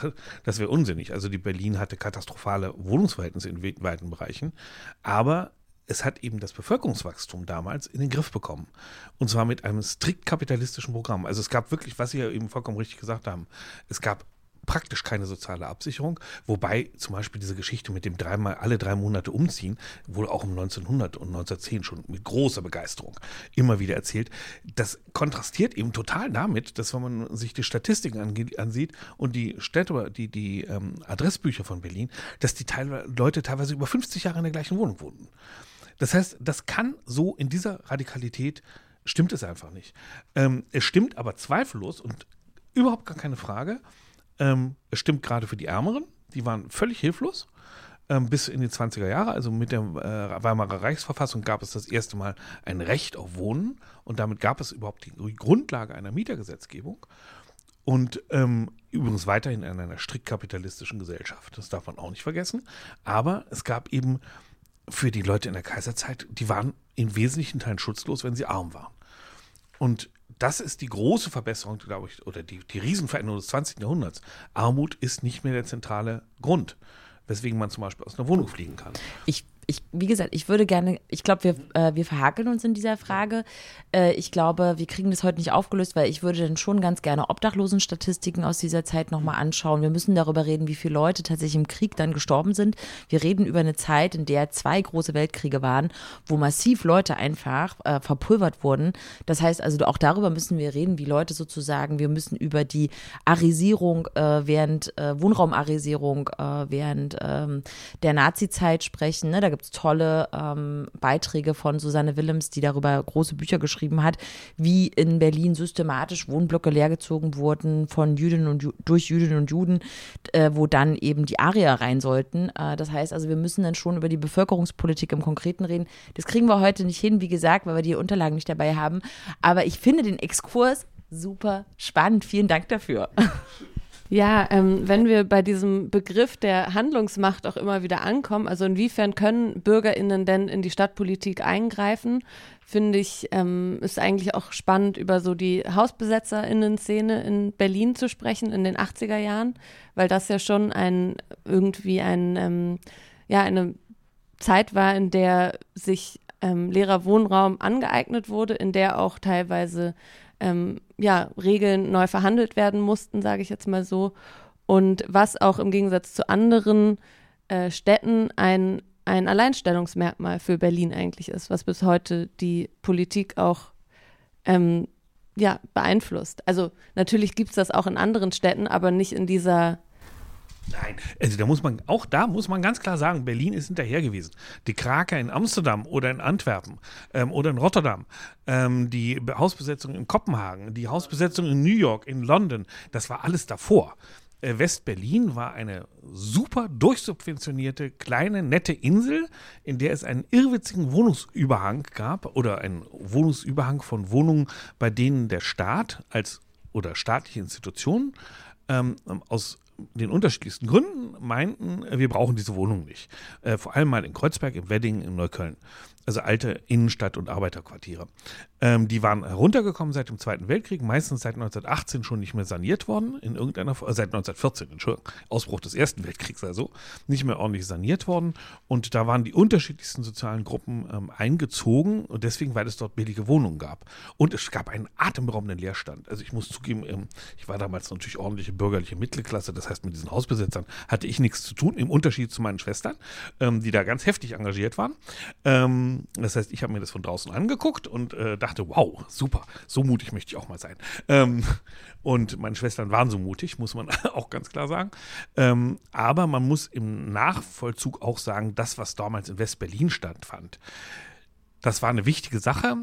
Das wäre unsinnig. Also die Berlin hatte katastrophale Wohnungsverhältnisse in weiten Bereichen. Aber es hat eben das Bevölkerungswachstum damals in den Griff bekommen. Und zwar mit einem strikt kapitalistischen Programm. Also es gab wirklich, was Sie ja eben vollkommen richtig gesagt haben, es gab praktisch keine soziale Absicherung, wobei zum Beispiel diese Geschichte mit dem dreimal alle drei Monate umziehen wohl auch um 1900 und 1910 schon mit großer Begeisterung immer wieder erzählt. Das kontrastiert eben total damit, dass wenn man sich die Statistiken ansieht und die Städte, die, die ähm, Adressbücher von Berlin, dass die teilweise, Leute teilweise über 50 Jahre in der gleichen Wohnung wohnten. Das heißt, das kann so in dieser Radikalität stimmt es einfach nicht. Ähm, es stimmt aber zweifellos und überhaupt gar keine Frage, ähm, es stimmt gerade für die Ärmeren, die waren völlig hilflos. Ähm, bis in die 20er Jahre, also mit der äh, Weimarer Reichsverfassung, gab es das erste Mal ein Recht auf Wohnen und damit gab es überhaupt die Grundlage einer Mietergesetzgebung. Und ähm, übrigens weiterhin in einer strikt kapitalistischen Gesellschaft. Das darf man auch nicht vergessen. Aber es gab eben für die Leute in der Kaiserzeit, die waren in wesentlichen Teilen schutzlos, wenn sie arm waren. Und das ist die große Verbesserung, glaube ich, oder die, die Riesenveränderung des 20. Jahrhunderts. Armut ist nicht mehr der zentrale Grund, weswegen man zum Beispiel aus einer Wohnung fliegen kann. Ich ich, wie gesagt, ich würde gerne, ich glaube, wir, äh, wir verhakeln uns in dieser Frage. Äh, ich glaube, wir kriegen das heute nicht aufgelöst, weil ich würde dann schon ganz gerne Obdachlosenstatistiken aus dieser Zeit nochmal anschauen. Wir müssen darüber reden, wie viele Leute tatsächlich im Krieg dann gestorben sind. Wir reden über eine Zeit, in der zwei große Weltkriege waren, wo massiv Leute einfach äh, verpulvert wurden. Das heißt also, auch darüber müssen wir reden, wie Leute sozusagen, wir müssen über die Arisierung äh, während, äh, Wohnraumarisierung äh, während ähm, der Nazi-Zeit sprechen. Ne? Da gibt es tolle ähm, Beiträge von Susanne Willems, die darüber große Bücher geschrieben hat, wie in Berlin systematisch Wohnblöcke leergezogen wurden von Jüdinnen und Ju durch Jüdinnen und Juden, äh, wo dann eben die Arier rein sollten. Äh, das heißt also, wir müssen dann schon über die Bevölkerungspolitik im Konkreten reden. Das kriegen wir heute nicht hin, wie gesagt, weil wir die Unterlagen nicht dabei haben. Aber ich finde den Exkurs super spannend. Vielen Dank dafür. Ja, ähm, wenn wir bei diesem Begriff der Handlungsmacht auch immer wieder ankommen, also inwiefern können BürgerInnen denn in die Stadtpolitik eingreifen, finde ich, ähm, ist eigentlich auch spannend, über so die HausbesetzerInnen-Szene in Berlin zu sprechen in den 80er Jahren, weil das ja schon ein, irgendwie ein, ähm, ja, eine Zeit war, in der sich ähm, leerer Wohnraum angeeignet wurde, in der auch teilweise ähm, ja, Regeln neu verhandelt werden mussten, sage ich jetzt mal so. Und was auch im Gegensatz zu anderen äh, Städten ein, ein Alleinstellungsmerkmal für Berlin eigentlich ist, was bis heute die Politik auch ähm, ja, beeinflusst. Also natürlich gibt es das auch in anderen Städten, aber nicht in dieser Nein, also da muss man, auch da muss man ganz klar sagen, Berlin ist hinterher gewesen. Die Kraker in Amsterdam oder in Antwerpen ähm, oder in Rotterdam, ähm, die Hausbesetzung in Kopenhagen, die Hausbesetzung in New York, in London, das war alles davor. Äh, West-Berlin war eine super durchsubventionierte, kleine, nette Insel, in der es einen irrwitzigen Wohnungsüberhang gab oder einen Wohnungsüberhang von Wohnungen, bei denen der Staat als oder staatliche Institutionen ähm, aus den unterschiedlichsten Gründen meinten, wir brauchen diese Wohnung nicht. Äh, vor allem mal in Kreuzberg, im Wedding, in Neukölln also alte Innenstadt- und Arbeiterquartiere. Ähm, die waren heruntergekommen seit dem Zweiten Weltkrieg, meistens seit 1918 schon nicht mehr saniert worden, in irgendeiner äh, seit 1914, Entschuldigung, Ausbruch des Ersten Weltkriegs also, nicht mehr ordentlich saniert worden. Und da waren die unterschiedlichsten sozialen Gruppen ähm, eingezogen und deswegen, weil es dort billige Wohnungen gab. Und es gab einen atemberaubenden Leerstand. Also ich muss zugeben, ähm, ich war damals natürlich ordentliche bürgerliche Mittelklasse, das heißt, mit diesen Hausbesetzern hatte ich nichts zu tun, im Unterschied zu meinen Schwestern, ähm, die da ganz heftig engagiert waren. Ähm, das heißt, ich habe mir das von draußen angeguckt und äh, dachte, wow, super, so mutig möchte ich auch mal sein. Ähm, und meine Schwestern waren so mutig, muss man auch ganz klar sagen. Ähm, aber man muss im Nachvollzug auch sagen, das, was damals in West-Berlin stattfand, das war eine wichtige Sache.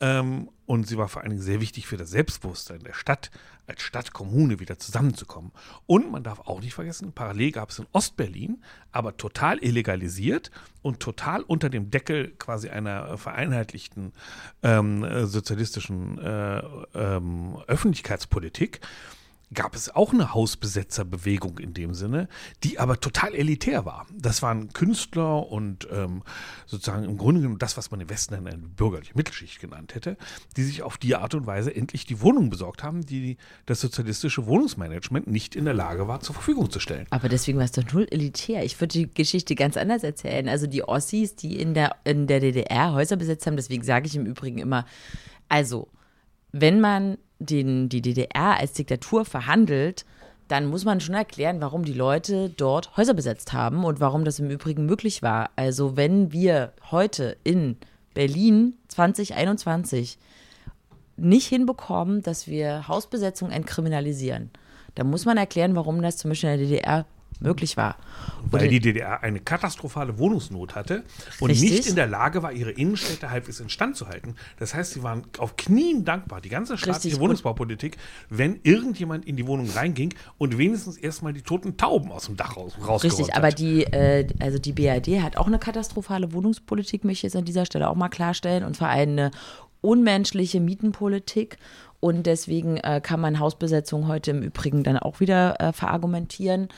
Ähm, und sie war vor allen Dingen sehr wichtig für das Selbstbewusstsein der Stadt, als Stadtkommune wieder zusammenzukommen. Und man darf auch nicht vergessen, parallel gab es in Ostberlin, aber total illegalisiert und total unter dem Deckel quasi einer vereinheitlichten ähm, sozialistischen äh, ähm, Öffentlichkeitspolitik gab es auch eine Hausbesetzerbewegung in dem Sinne, die aber total elitär war. Das waren Künstler und ähm, sozusagen im Grunde genommen das, was man im Westen eine bürgerliche Mittelschicht genannt hätte, die sich auf die Art und Weise endlich die Wohnung besorgt haben, die das sozialistische Wohnungsmanagement nicht in der Lage war, zur Verfügung zu stellen. Aber deswegen war es doch null elitär. Ich würde die Geschichte ganz anders erzählen. Also die Ossis, die in der, in der DDR Häuser besetzt haben, deswegen sage ich im Übrigen immer, also wenn man den, die DDR als Diktatur verhandelt, dann muss man schon erklären, warum die Leute dort Häuser besetzt haben und warum das im Übrigen möglich war. Also wenn wir heute in Berlin 2021 nicht hinbekommen, dass wir Hausbesetzung entkriminalisieren, dann muss man erklären, warum das zum Beispiel in der DDR möglich war. Weil Oder- die DDR eine katastrophale Wohnungsnot hatte und Richtig. nicht in der Lage war, ihre Innenstädte halbwegs instand zu halten. Das heißt, sie waren auf Knien dankbar, die ganze staatliche. Wohnungsbaupolitik, wenn irgendjemand in die Wohnung reinging und wenigstens erstmal die toten Tauben aus dem Dach raus, rausgeräumt Richtig, aber hat. die, äh, also die BRD hat auch eine katastrophale Wohnungspolitik, möchte ich jetzt an dieser Stelle auch mal klarstellen, und zwar eine unmenschliche Mietenpolitik. Und deswegen äh, kann man Hausbesetzung heute im Übrigen dann auch wieder äh, verargumentieren.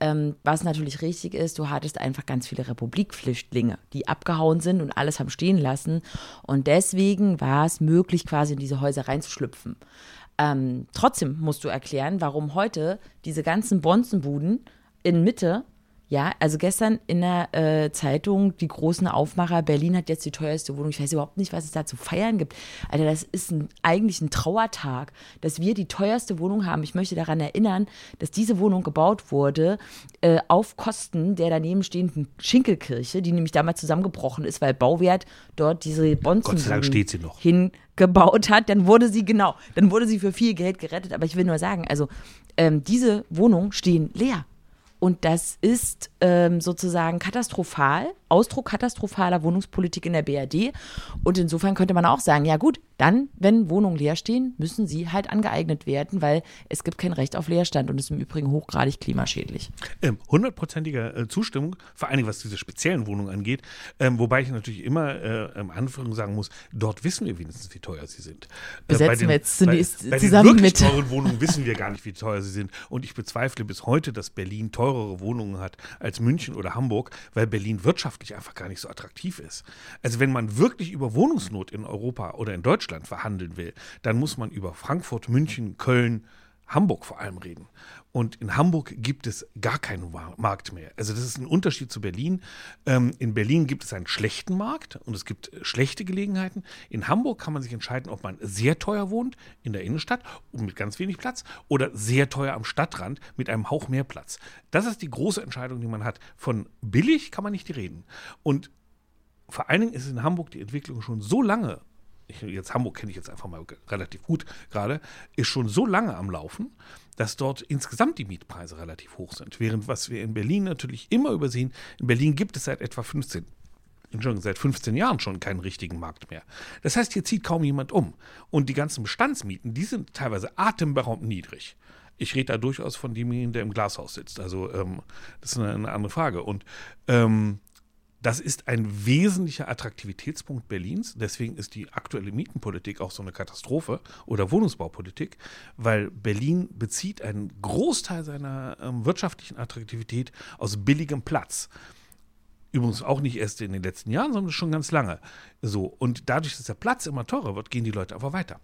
Ähm, was natürlich richtig ist, du hattest einfach ganz viele Republikflüchtlinge, die abgehauen sind und alles haben stehen lassen. Und deswegen war es möglich, quasi in diese Häuser reinzuschlüpfen. Ähm, trotzdem musst du erklären, warum heute diese ganzen Bonzenbuden in Mitte, ja, also gestern in der äh, Zeitung die großen Aufmacher, Berlin hat jetzt die teuerste Wohnung. Ich weiß überhaupt nicht, was es da zu feiern gibt. Alter, das ist ein, eigentlich ein Trauertag, dass wir die teuerste Wohnung haben. Ich möchte daran erinnern, dass diese Wohnung gebaut wurde äh, auf Kosten der daneben stehenden Schinkelkirche, die nämlich damals zusammengebrochen ist, weil Bauwert dort diese Bonzen hingebaut hat, dann wurde sie, genau, dann wurde sie für viel Geld gerettet. Aber ich will nur sagen, also ähm, diese Wohnungen stehen leer. Und das ist ähm, sozusagen katastrophal, Ausdruck katastrophaler Wohnungspolitik in der BRD. Und insofern könnte man auch sagen, ja gut, dann, wenn Wohnungen leer stehen, müssen sie halt angeeignet werden, weil es gibt kein Recht auf Leerstand und ist im Übrigen hochgradig klimaschädlich. Ähm, Hundertprozentige äh, Zustimmung, vor allen Dingen was diese speziellen Wohnungen angeht. Ähm, wobei ich natürlich immer äh, im Anführung sagen muss, dort wissen wir wenigstens, wie teuer sie sind. Äh, Besetzen den- wir jetzt zunächst bei, bei zusammen den wirklich mit. teuren Wohnungen wissen wir gar nicht, wie teuer sie sind. Und ich bezweifle bis heute, dass Berlin teurere Wohnungen hat als München oder Hamburg, weil Berlin wirtschaftlich einfach gar nicht so attraktiv ist. Also wenn man wirklich über Wohnungsnot in Europa oder in Deutschland verhandeln will, dann muss man über Frankfurt, München, Köln, Hamburg vor allem reden. Und in Hamburg gibt es gar keinen Markt mehr. Also das ist ein Unterschied zu Berlin. Ähm, in Berlin gibt es einen schlechten Markt und es gibt äh, schlechte Gelegenheiten. In Hamburg kann man sich entscheiden, ob man sehr teuer wohnt in der Innenstadt und mit ganz wenig Platz oder sehr teuer am Stadtrand mit einem Hauch mehr Platz. Das ist die große Entscheidung, die man hat. Von billig kann man nicht reden. Und vor allen Dingen ist in Hamburg die Entwicklung schon so lange, ich, jetzt Hamburg kenne ich jetzt einfach mal relativ gut gerade, ist schon so lange am Laufen, dass dort insgesamt die Mietpreise relativ hoch sind. Während was wir in Berlin natürlich immer übersehen, in Berlin gibt es seit etwa 15 Entschuldigung, seit 15 Jahren schon keinen richtigen Markt mehr. Das heißt, hier zieht kaum jemand um. Und die ganzen Bestandsmieten, die sind teilweise atemberaubend niedrig. Ich rede da durchaus von demjenigen, der im Glashaus sitzt. Also ähm, das ist eine, eine andere Frage. Und ähm, das ist ein wesentlicher Attraktivitätspunkt Berlins. Deswegen ist die aktuelle Mietenpolitik auch so eine Katastrophe oder Wohnungsbaupolitik, weil Berlin bezieht einen Großteil seiner ähm, wirtschaftlichen Attraktivität aus billigem Platz. Übrigens auch nicht erst in den letzten Jahren, sondern schon ganz lange. So. Und dadurch, dass der Platz immer teurer wird, gehen die Leute aber weiter.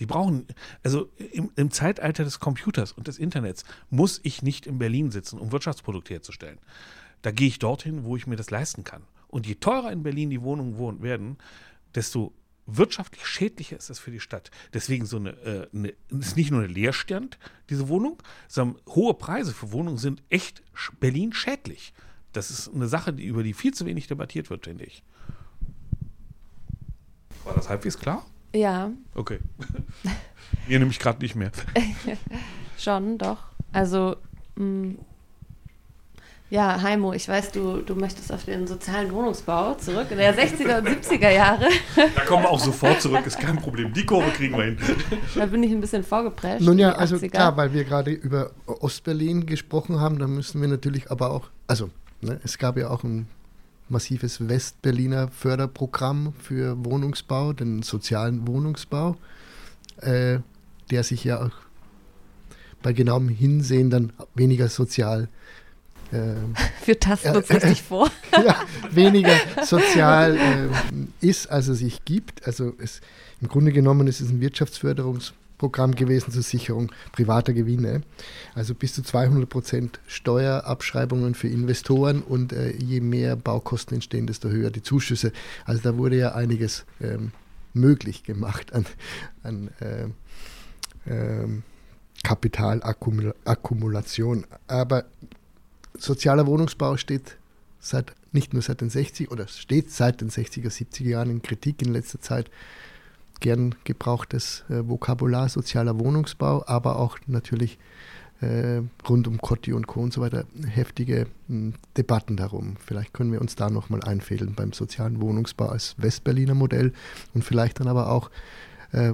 Die brauchen, also im, im Zeitalter des Computers und des Internets muss ich nicht in Berlin sitzen, um Wirtschaftsprodukte herzustellen. Da gehe ich dorthin, wo ich mir das leisten kann. Und je teurer in Berlin die Wohnungen wohnen werden, desto wirtschaftlich schädlicher ist das für die Stadt. Deswegen so eine, äh, eine ist nicht nur ein Leerstand, diese Wohnung, sondern hohe Preise für Wohnungen sind echt Berlin schädlich. Das ist eine Sache, die, über die viel zu wenig debattiert wird, finde ich. War das halbwegs klar? Ja, Okay. Mir nämlich gerade nicht mehr. schon, doch. Also, mh, ja, Heimo, ich weiß, du, du möchtest auf den sozialen Wohnungsbau zurück in der 60er und 70er Jahre. Da kommen wir auch sofort zurück, ist kein Problem. Die Kurve kriegen wir hin. Da bin ich ein bisschen vorgeprescht. Nun ja, also 80er. klar, weil wir gerade über Ostberlin gesprochen haben, da müssen wir natürlich aber auch, also ne, es gab ja auch ein massives Westberliner Förderprogramm für Wohnungsbau, den sozialen Wohnungsbau, äh, der sich ja auch bei genauem Hinsehen dann weniger sozial Wir tasten uns richtig vor. ja, weniger sozial äh, ist, als es sich gibt. Also es, im Grunde genommen ist es ein Wirtschaftsförderungsprogramm gewesen zur Sicherung privater Gewinne. Also bis zu 200 Prozent Steuerabschreibungen für Investoren und äh, je mehr Baukosten entstehen, desto höher die Zuschüsse. Also da wurde ja einiges ähm, möglich gemacht an, an äh, ähm, Kapitalakkumulation. Aber sozialer Wohnungsbau steht seit nicht nur seit den 60 oder steht seit den 60er, 70er Jahren in Kritik in letzter Zeit. Gern gebrauchtes äh, Vokabular sozialer Wohnungsbau, aber auch natürlich äh, rund um Cotti und Co. und so weiter heftige mh, Debatten darum. Vielleicht können wir uns da nochmal einfädeln beim sozialen Wohnungsbau als Westberliner Modell und vielleicht dann aber auch,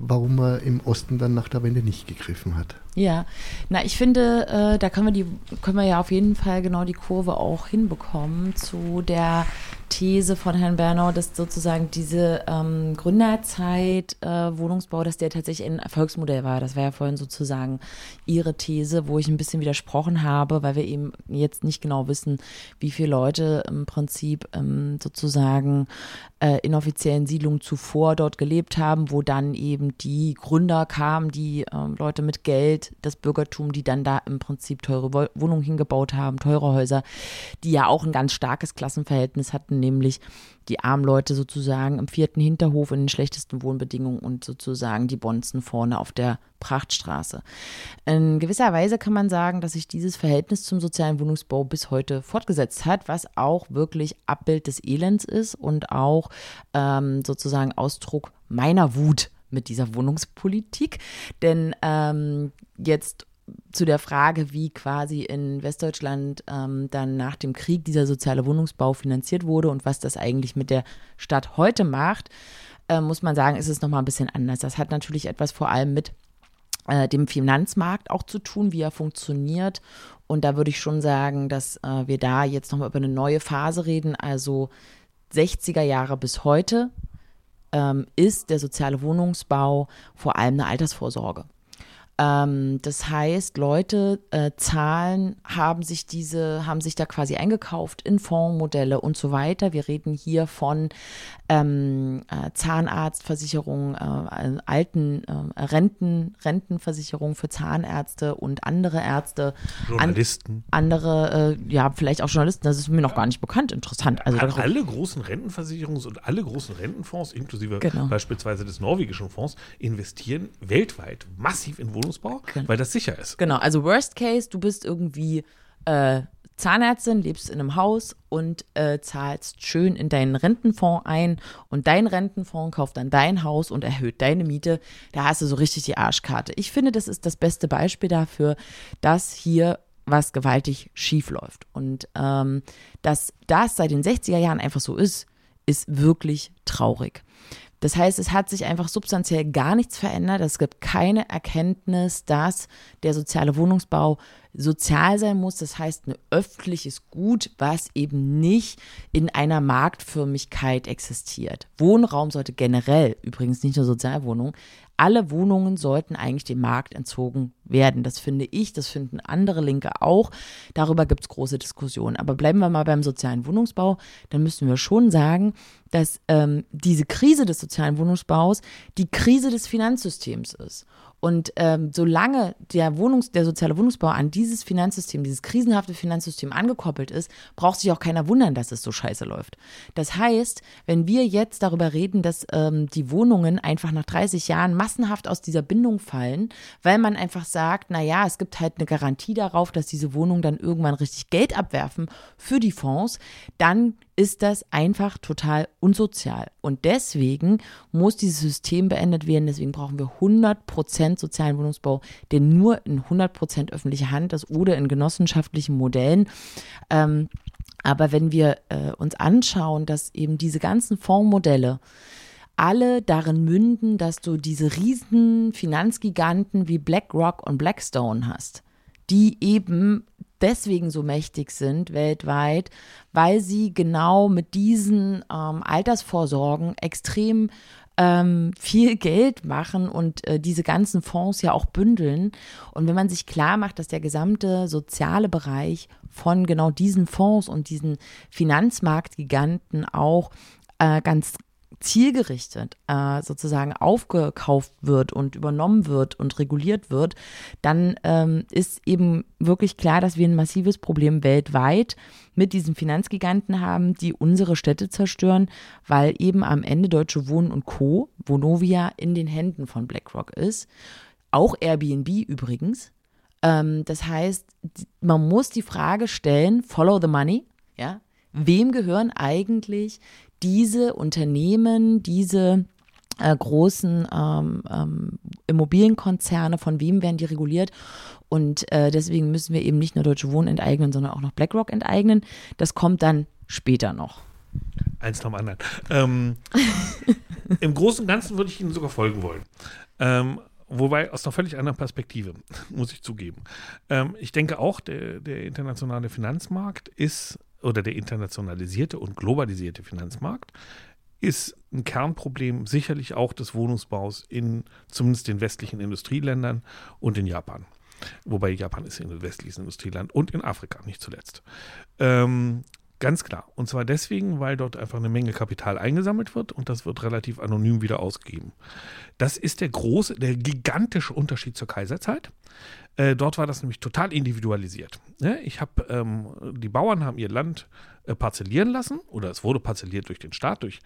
warum er im Osten dann nach der Wende nicht gegriffen hat. Ja, na, ich finde, äh, da können wir die, können wir ja auf jeden Fall genau die Kurve auch hinbekommen zu der These von Herrn Bernau, dass sozusagen diese ähm, Gründerzeit äh, Wohnungsbau, dass der tatsächlich ein Erfolgsmodell war. Das war ja vorhin sozusagen Ihre These, wo ich ein bisschen widersprochen habe, weil wir eben jetzt nicht genau wissen, wie viele Leute im Prinzip ähm, sozusagen äh, inoffiziellen Siedlungen zuvor dort gelebt haben, wo dann eben die Gründer kamen, die ähm, Leute mit Geld, das Bürgertum, die dann da im Prinzip teure Wohnungen hingebaut haben, teure Häuser, die ja auch ein ganz starkes Klassenverhältnis hatten, nämlich die armen Leute sozusagen im vierten Hinterhof in den schlechtesten Wohnbedingungen und sozusagen die Bonzen vorne auf der Prachtstraße. In gewisser Weise kann man sagen, dass sich dieses Verhältnis zum sozialen Wohnungsbau bis heute fortgesetzt hat, was auch wirklich Abbild des Elends ist und auch ähm, sozusagen Ausdruck meiner Wut mit dieser Wohnungspolitik. Denn ähm, jetzt zu der Frage, wie quasi in Westdeutschland ähm, dann nach dem Krieg dieser soziale Wohnungsbau finanziert wurde und was das eigentlich mit der Stadt heute macht, äh, muss man sagen, ist es nochmal ein bisschen anders. Das hat natürlich etwas vor allem mit äh, dem Finanzmarkt auch zu tun, wie er funktioniert. Und da würde ich schon sagen, dass äh, wir da jetzt nochmal über eine neue Phase reden, also 60er Jahre bis heute ähm, ist der soziale Wohnungsbau vor allem eine Altersvorsorge. Ähm, das heißt, Leute äh, zahlen, haben sich diese, haben sich da quasi eingekauft in Fondsmodelle und so weiter. Wir reden hier von ähm, äh, Zahnarztversicherung, äh, alten äh, Renten, Rentenversicherung für Zahnärzte und andere Ärzte. Journalisten. An, andere, äh, ja, vielleicht auch Journalisten, das ist mir noch gar nicht bekannt. Interessant. Also alle großen Rentenversicherungs- und alle großen Rentenfonds, inklusive genau. beispielsweise des norwegischen Fonds, investieren weltweit massiv in Wohnungsbau, genau. weil das sicher ist. Genau, also Worst Case, du bist irgendwie äh, Zahnärztin, lebst in einem Haus und äh, zahlst schön in deinen Rentenfonds ein und dein Rentenfonds kauft dann dein Haus und erhöht deine Miete. Da hast du so richtig die Arschkarte. Ich finde, das ist das beste Beispiel dafür, dass hier was gewaltig schief läuft. Und ähm, dass das seit den 60er Jahren einfach so ist, ist wirklich traurig. Das heißt, es hat sich einfach substanziell gar nichts verändert. Es gibt keine Erkenntnis, dass der soziale Wohnungsbau sozial sein muss. Das heißt, ein öffentliches Gut, was eben nicht in einer Marktförmigkeit existiert. Wohnraum sollte generell, übrigens nicht nur Sozialwohnungen, alle Wohnungen sollten eigentlich dem Markt entzogen werden. Das finde ich, das finden andere Linke auch. Darüber gibt es große Diskussionen. Aber bleiben wir mal beim sozialen Wohnungsbau. Dann müssen wir schon sagen, dass ähm, diese Krise des sozialen Wohnungsbaus die Krise des Finanzsystems ist. Und ähm, solange der Wohnungs-, der soziale Wohnungsbau an dieses Finanzsystem, dieses krisenhafte Finanzsystem angekoppelt ist, braucht sich auch keiner wundern, dass es so scheiße läuft. Das heißt, wenn wir jetzt darüber reden, dass ähm, die Wohnungen einfach nach 30 Jahren massenhaft aus dieser Bindung fallen, weil man einfach sagt, na ja, es gibt halt eine Garantie darauf, dass diese Wohnungen dann irgendwann richtig Geld abwerfen für die Fonds, dann ist das einfach total unsozial. Und deswegen muss dieses System beendet werden. Deswegen brauchen wir 100% sozialen Wohnungsbau, der nur in 100% öffentlicher Hand ist oder in genossenschaftlichen Modellen. Ähm, aber wenn wir äh, uns anschauen, dass eben diese ganzen Fondsmodelle alle darin münden, dass du diese riesen Finanzgiganten wie BlackRock und Blackstone hast, die eben deswegen so mächtig sind weltweit, weil sie genau mit diesen ähm, Altersvorsorgen extrem ähm, viel Geld machen und äh, diese ganzen Fonds ja auch bündeln. Und wenn man sich klar macht, dass der gesamte soziale Bereich von genau diesen Fonds und diesen Finanzmarktgiganten auch äh, ganz zielgerichtet äh, sozusagen aufgekauft wird und übernommen wird und reguliert wird, dann ähm, ist eben wirklich klar, dass wir ein massives Problem weltweit mit diesen Finanzgiganten haben, die unsere Städte zerstören, weil eben am Ende Deutsche Wohnen und Co., Vonovia, in den Händen von BlackRock ist. Auch Airbnb übrigens. Ähm, das heißt, man muss die Frage stellen, follow the money, ja, wem gehören eigentlich diese Unternehmen, diese äh, großen ähm, ähm, Immobilienkonzerne, von wem werden die reguliert? Und äh, deswegen müssen wir eben nicht nur Deutsche Wohnen enteignen, sondern auch noch BlackRock enteignen. Das kommt dann später noch. Eins nach dem anderen. Ähm, Im Großen und Ganzen würde ich Ihnen sogar folgen wollen. Ähm, wobei aus einer völlig anderen Perspektive, muss ich zugeben. Ähm, ich denke auch, der, der internationale Finanzmarkt ist oder der internationalisierte und globalisierte Finanzmarkt ist ein Kernproblem sicherlich auch des Wohnungsbaus in zumindest den westlichen Industrieländern und in Japan. Wobei Japan ist ein westliches Industrieland und in Afrika nicht zuletzt. Ähm, Ganz klar. Und zwar deswegen, weil dort einfach eine Menge Kapital eingesammelt wird und das wird relativ anonym wieder ausgegeben. Das ist der große, der gigantische Unterschied zur Kaiserzeit. Äh, dort war das nämlich total individualisiert. Ne? Ich habe, ähm, die Bauern haben ihr Land äh, parzellieren lassen oder es wurde parzelliert durch den Staat, durch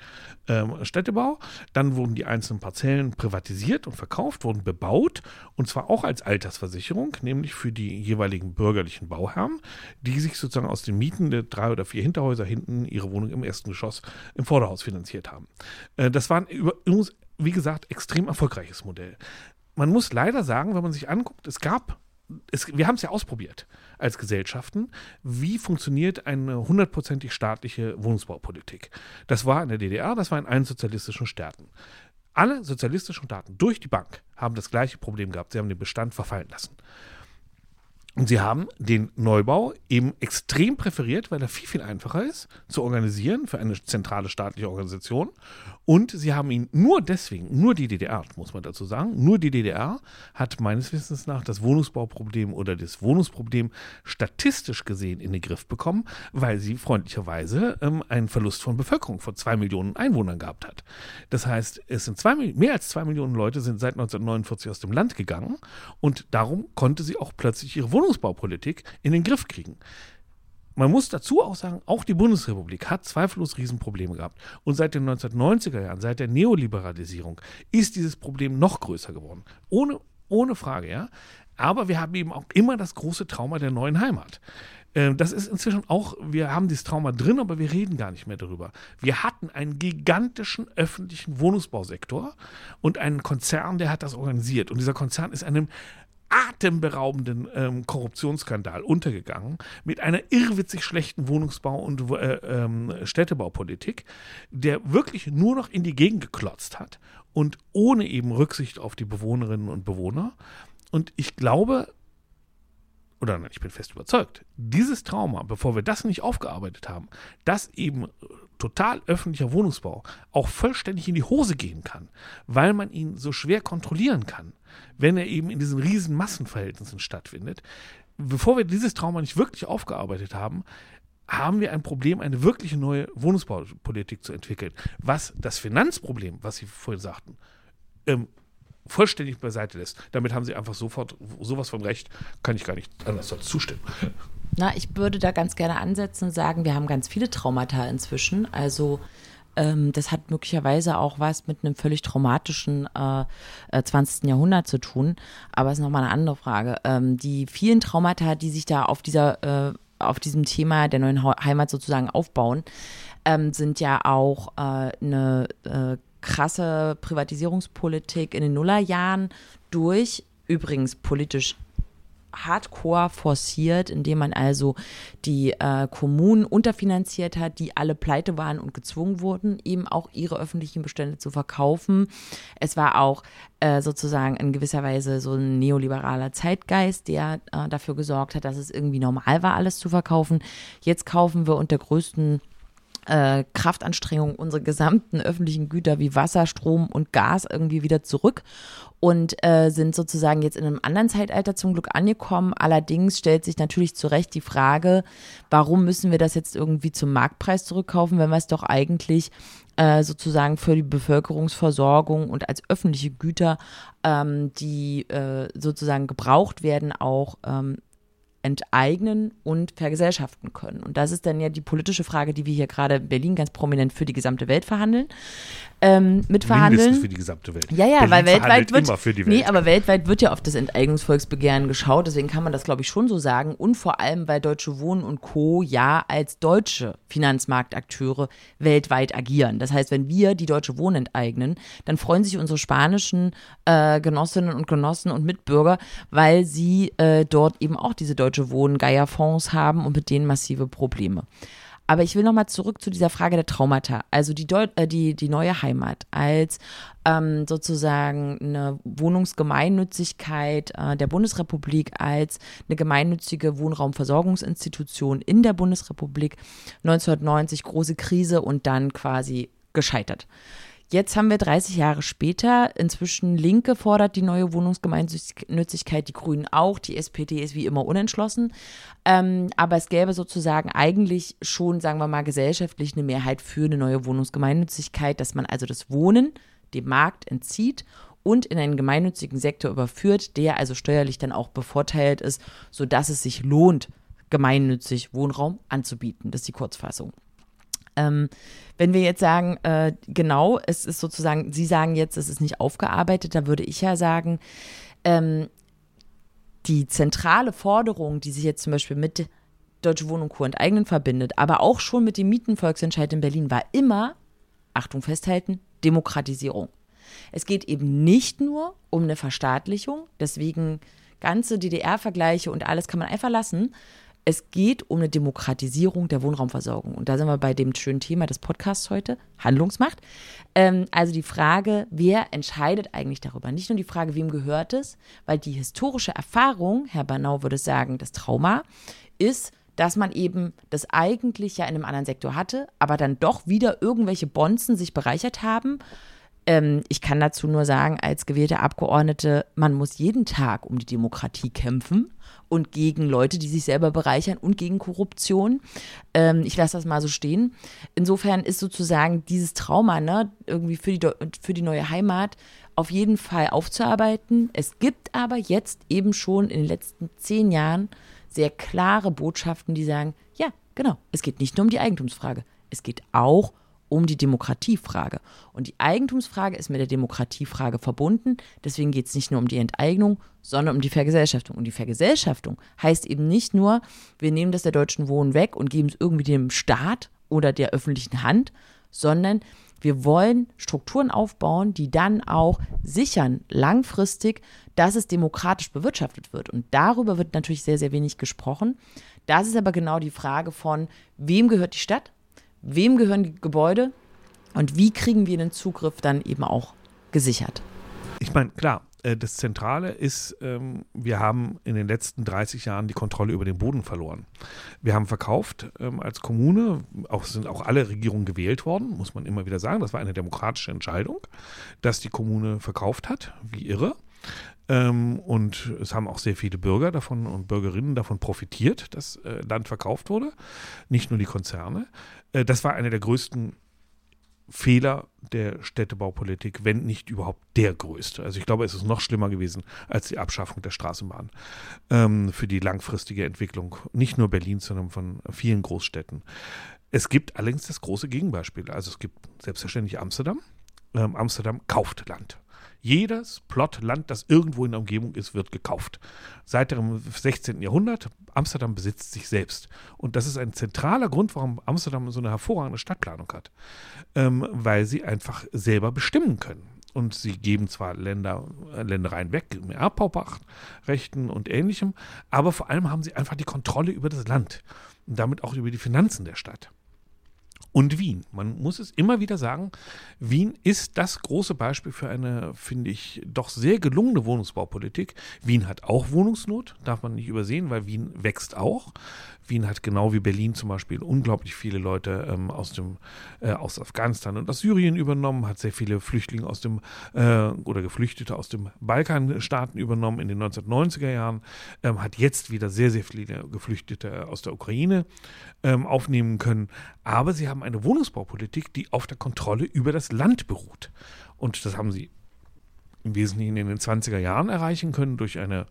ähm, Städtebau. Dann wurden die einzelnen Parzellen privatisiert und verkauft, wurden bebaut und zwar auch als Altersversicherung, nämlich für die jeweiligen bürgerlichen Bauherren, die sich sozusagen aus den Mieten der drei oder vier Hinterhäuser hinten ihre Wohnung im ersten Geschoss im Vorderhaus finanziert haben. Äh, das war ein, wie gesagt, extrem erfolgreiches Modell man muss leider sagen, wenn man sich anguckt, es gab, es, wir haben es ja ausprobiert als Gesellschaften, wie funktioniert eine hundertprozentig staatliche Wohnungsbaupolitik. Das war in der DDR, das war in allen sozialistischen Staaten. Alle sozialistischen Staaten durch die Bank haben das gleiche Problem gehabt. Sie haben den Bestand verfallen lassen. Und sie haben den Neubau eben extrem präferiert, weil er viel, viel einfacher ist zu organisieren für eine zentrale staatliche Organisation. Und sie haben ihn nur deswegen, nur die DDR, muss man dazu sagen, nur die DDR hat meines Wissens nach das Wohnungsbauproblem oder das Wohnungsproblem statistisch gesehen in den Griff bekommen, weil sie freundlicherweise ähm, einen Verlust von Bevölkerung von zwei Millionen Einwohnern gehabt hat. Das heißt, es sind zwei, mehr als zwei Millionen Leute sind seit 1949 aus dem Land gegangen und darum konnte sie auch plötzlich ihre Wohnung Wohnungsbaupolitik in den Griff kriegen. Man muss dazu auch sagen, auch die Bundesrepublik hat zweifellos Riesenprobleme gehabt. Und seit den 1990er Jahren, seit der Neoliberalisierung, ist dieses Problem noch größer geworden. Ohne, ohne Frage, ja. Aber wir haben eben auch immer das große Trauma der neuen Heimat. Ähm, das ist inzwischen auch, wir haben dieses Trauma drin, aber wir reden gar nicht mehr darüber. Wir hatten einen gigantischen öffentlichen Wohnungsbausektor und einen Konzern, der hat das organisiert. Und dieser Konzern ist einem atemberaubenden ähm, Korruptionsskandal untergegangen mit einer irrwitzig schlechten Wohnungsbau- und äh, ähm, Städtebaupolitik, der wirklich nur noch in die Gegend geklotzt hat und ohne eben Rücksicht auf die Bewohnerinnen und Bewohner. Und ich glaube, oder ich bin fest überzeugt, dieses Trauma, bevor wir das nicht aufgearbeitet haben, dass eben total öffentlicher Wohnungsbau auch vollständig in die Hose gehen kann, weil man ihn so schwer kontrollieren kann, wenn er eben in diesen riesen Massenverhältnissen stattfindet. Bevor wir dieses Trauma nicht wirklich aufgearbeitet haben, haben wir ein Problem, eine wirkliche neue Wohnungsbaupolitik zu entwickeln. Was das Finanzproblem, was Sie vorhin sagten, ähm, vollständig beiseite lässt. Damit haben Sie einfach sofort sowas von Recht, kann ich gar nicht anders zustimmen. Na, ich würde da ganz gerne ansetzen und sagen, wir haben ganz viele Traumata inzwischen. Also ähm, das hat möglicherweise auch was mit einem völlig traumatischen äh, 20. Äh, Jahrhundert zu tun. Aber es ist nochmal eine andere Frage. Ähm, die vielen Traumata, die sich da auf dieser, äh, auf diesem Thema der neuen Heimat sozusagen aufbauen, ähm, sind ja auch äh, eine äh, krasse Privatisierungspolitik in den Nullerjahren durch übrigens politisch hardcore forciert, indem man also die äh, Kommunen unterfinanziert hat, die alle pleite waren und gezwungen wurden, eben auch ihre öffentlichen Bestände zu verkaufen. Es war auch äh, sozusagen in gewisser Weise so ein neoliberaler Zeitgeist, der äh, dafür gesorgt hat, dass es irgendwie normal war, alles zu verkaufen. Jetzt kaufen wir unter größten äh, Kraftanstrengungen unsere gesamten öffentlichen Güter wie Wasser, Strom und Gas irgendwie wieder zurück und äh, sind sozusagen jetzt in einem anderen Zeitalter zum Glück angekommen. Allerdings stellt sich natürlich zu Recht die Frage, warum müssen wir das jetzt irgendwie zum Marktpreis zurückkaufen, wenn wir es doch eigentlich äh, sozusagen für die Bevölkerungsversorgung und als öffentliche Güter, ähm, die äh, sozusagen gebraucht werden, auch ähm, enteignen und vergesellschaften können. Und das ist dann ja die politische Frage, die wir hier gerade in Berlin ganz prominent für die gesamte Welt verhandeln ähm, mitverhandeln. Mindestens für die gesamte Welt. Ja, ja, Berlin weil weltweit wird, immer für die Welt. nee, aber weltweit wird ja auf das Enteignungsvolksbegehren geschaut, deswegen kann man das, glaube ich, schon so sagen. Und vor allem, weil Deutsche Wohnen und Co. ja als deutsche Finanzmarktakteure weltweit agieren. Das heißt, wenn wir die Deutsche Wohnen enteignen, dann freuen sich unsere spanischen äh, Genossinnen und Genossen und Mitbürger, weil sie äh, dort eben auch diese Deutsche Wohnen Geierfonds haben und mit denen massive Probleme. Aber ich will nochmal zurück zu dieser Frage der Traumata. Also die, Deu äh, die, die neue Heimat als ähm, sozusagen eine Wohnungsgemeinnützigkeit äh, der Bundesrepublik, als eine gemeinnützige Wohnraumversorgungsinstitution in der Bundesrepublik. 1990 große Krise und dann quasi gescheitert. Jetzt haben wir 30 Jahre später, inzwischen Linke fordert die neue Wohnungsgemeinnützigkeit, die Grünen auch, die SPD ist wie immer unentschlossen. Ähm, aber es gäbe sozusagen eigentlich schon, sagen wir mal, gesellschaftlich eine Mehrheit für eine neue Wohnungsgemeinnützigkeit, dass man also das Wohnen dem Markt entzieht und in einen gemeinnützigen Sektor überführt, der also steuerlich dann auch bevorteilt ist, sodass es sich lohnt, gemeinnützig Wohnraum anzubieten. Das ist die Kurzfassung. Ähm, wenn wir jetzt sagen, äh, genau, es ist sozusagen, Sie sagen jetzt, es ist nicht aufgearbeitet, da würde ich ja sagen, ähm, die zentrale Forderung, die sich jetzt zum Beispiel mit Deutsche Wohnung Co. enteignen verbindet, aber auch schon mit dem Mietenvolksentscheid in Berlin, war immer, Achtung festhalten, Demokratisierung. Es geht eben nicht nur um eine Verstaatlichung, deswegen ganze DDR-Vergleiche und alles kann man einfach lassen, es geht um eine Demokratisierung der Wohnraumversorgung. Und da sind wir bei dem schönen Thema des Podcasts heute, Handlungsmacht. Ähm, also die Frage, wer entscheidet eigentlich darüber? Nicht nur die Frage, wem gehört es, weil die historische Erfahrung, Herr Banau würde sagen, das Trauma, ist, dass man eben das eigentlich ja in einem anderen Sektor hatte, aber dann doch wieder irgendwelche Bonzen sich bereichert haben. Ähm, ich kann dazu nur sagen, als gewählte Abgeordnete, man muss jeden Tag um die Demokratie kämpfen und gegen Leute, die sich selber bereichern und gegen Korruption. Ähm, ich lasse das mal so stehen. Insofern ist sozusagen dieses Trauma ne, irgendwie für die, für die neue Heimat auf jeden Fall aufzuarbeiten. Es gibt aber jetzt eben schon in den letzten zehn Jahren sehr klare Botschaften, die sagen, ja, genau, es geht nicht nur um die Eigentumsfrage, es geht auch um um die Demokratiefrage. Und die Eigentumsfrage ist mit der Demokratiefrage verbunden. Deswegen geht es nicht nur um die Enteignung, sondern um die Vergesellschaftung. Und die Vergesellschaftung heißt eben nicht nur, wir nehmen das der deutschen Wohnen weg und geben es irgendwie dem Staat oder der öffentlichen Hand, sondern wir wollen Strukturen aufbauen, die dann auch sichern langfristig, dass es demokratisch bewirtschaftet wird. Und darüber wird natürlich sehr, sehr wenig gesprochen. Das ist aber genau die Frage von, wem gehört die Stadt? Wem gehören die Gebäude und wie kriegen wir den Zugriff dann eben auch gesichert. Ich meine, klar, äh, das Zentrale ist, ähm, wir haben in den letzten 30 Jahren die Kontrolle über den Boden verloren. Wir haben verkauft ähm, als Kommune, auch sind auch alle Regierungen gewählt worden, muss man immer wieder sagen. Das war eine demokratische Entscheidung, dass die Kommune verkauft hat, wie irre. Ähm, und es haben auch sehr viele Bürger davon und Bürgerinnen davon profitiert, dass äh, Land verkauft wurde, nicht nur die Konzerne. Äh, das war einer der größten Fehler der Städtebaupolitik, wenn nicht überhaupt der größte. Also ich glaube, es ist noch schlimmer gewesen als die Abschaffung der Straßenbahn ähm, für die langfristige Entwicklung, nicht nur Berlins, sondern von vielen Großstädten. Es gibt allerdings das große Gegenbeispiel. Also es gibt selbstverständlich Amsterdam. Ähm, Amsterdam kauft Land. Jedes Plot Land, das irgendwo in der Umgebung ist, wird gekauft. Seit dem 16. Jahrhundert, Amsterdam besitzt sich selbst. Und das ist ein zentraler Grund, warum Amsterdam so eine hervorragende Stadtplanung hat. Ähm, weil sie einfach selber bestimmen können. Und sie geben zwar Länder, äh, Ländereien weg, mit Erbpachtrechten und ähnlichem, aber vor allem haben sie einfach die Kontrolle über das Land und damit auch über die Finanzen der Stadt. Und Wien. Man muss es immer wieder sagen, Wien ist das große Beispiel für eine, finde ich, doch sehr gelungene Wohnungsbaupolitik. Wien hat auch Wohnungsnot, darf man nicht übersehen, weil Wien wächst auch. Wien hat genau wie Berlin zum Beispiel unglaublich viele Leute ähm, aus, dem, äh, aus Afghanistan und aus Syrien übernommen, hat sehr viele Flüchtlinge aus dem äh, oder Geflüchtete aus dem Balkanstaaten übernommen in den 1990er Jahren, ähm, hat jetzt wieder sehr, sehr viele Geflüchtete aus der Ukraine ähm, aufnehmen können. Aber sie haben eine Wohnungsbaupolitik, die auf der Kontrolle über das Land beruht. Und das haben sie im Wesentlichen in den 20er Jahren erreichen können durch eine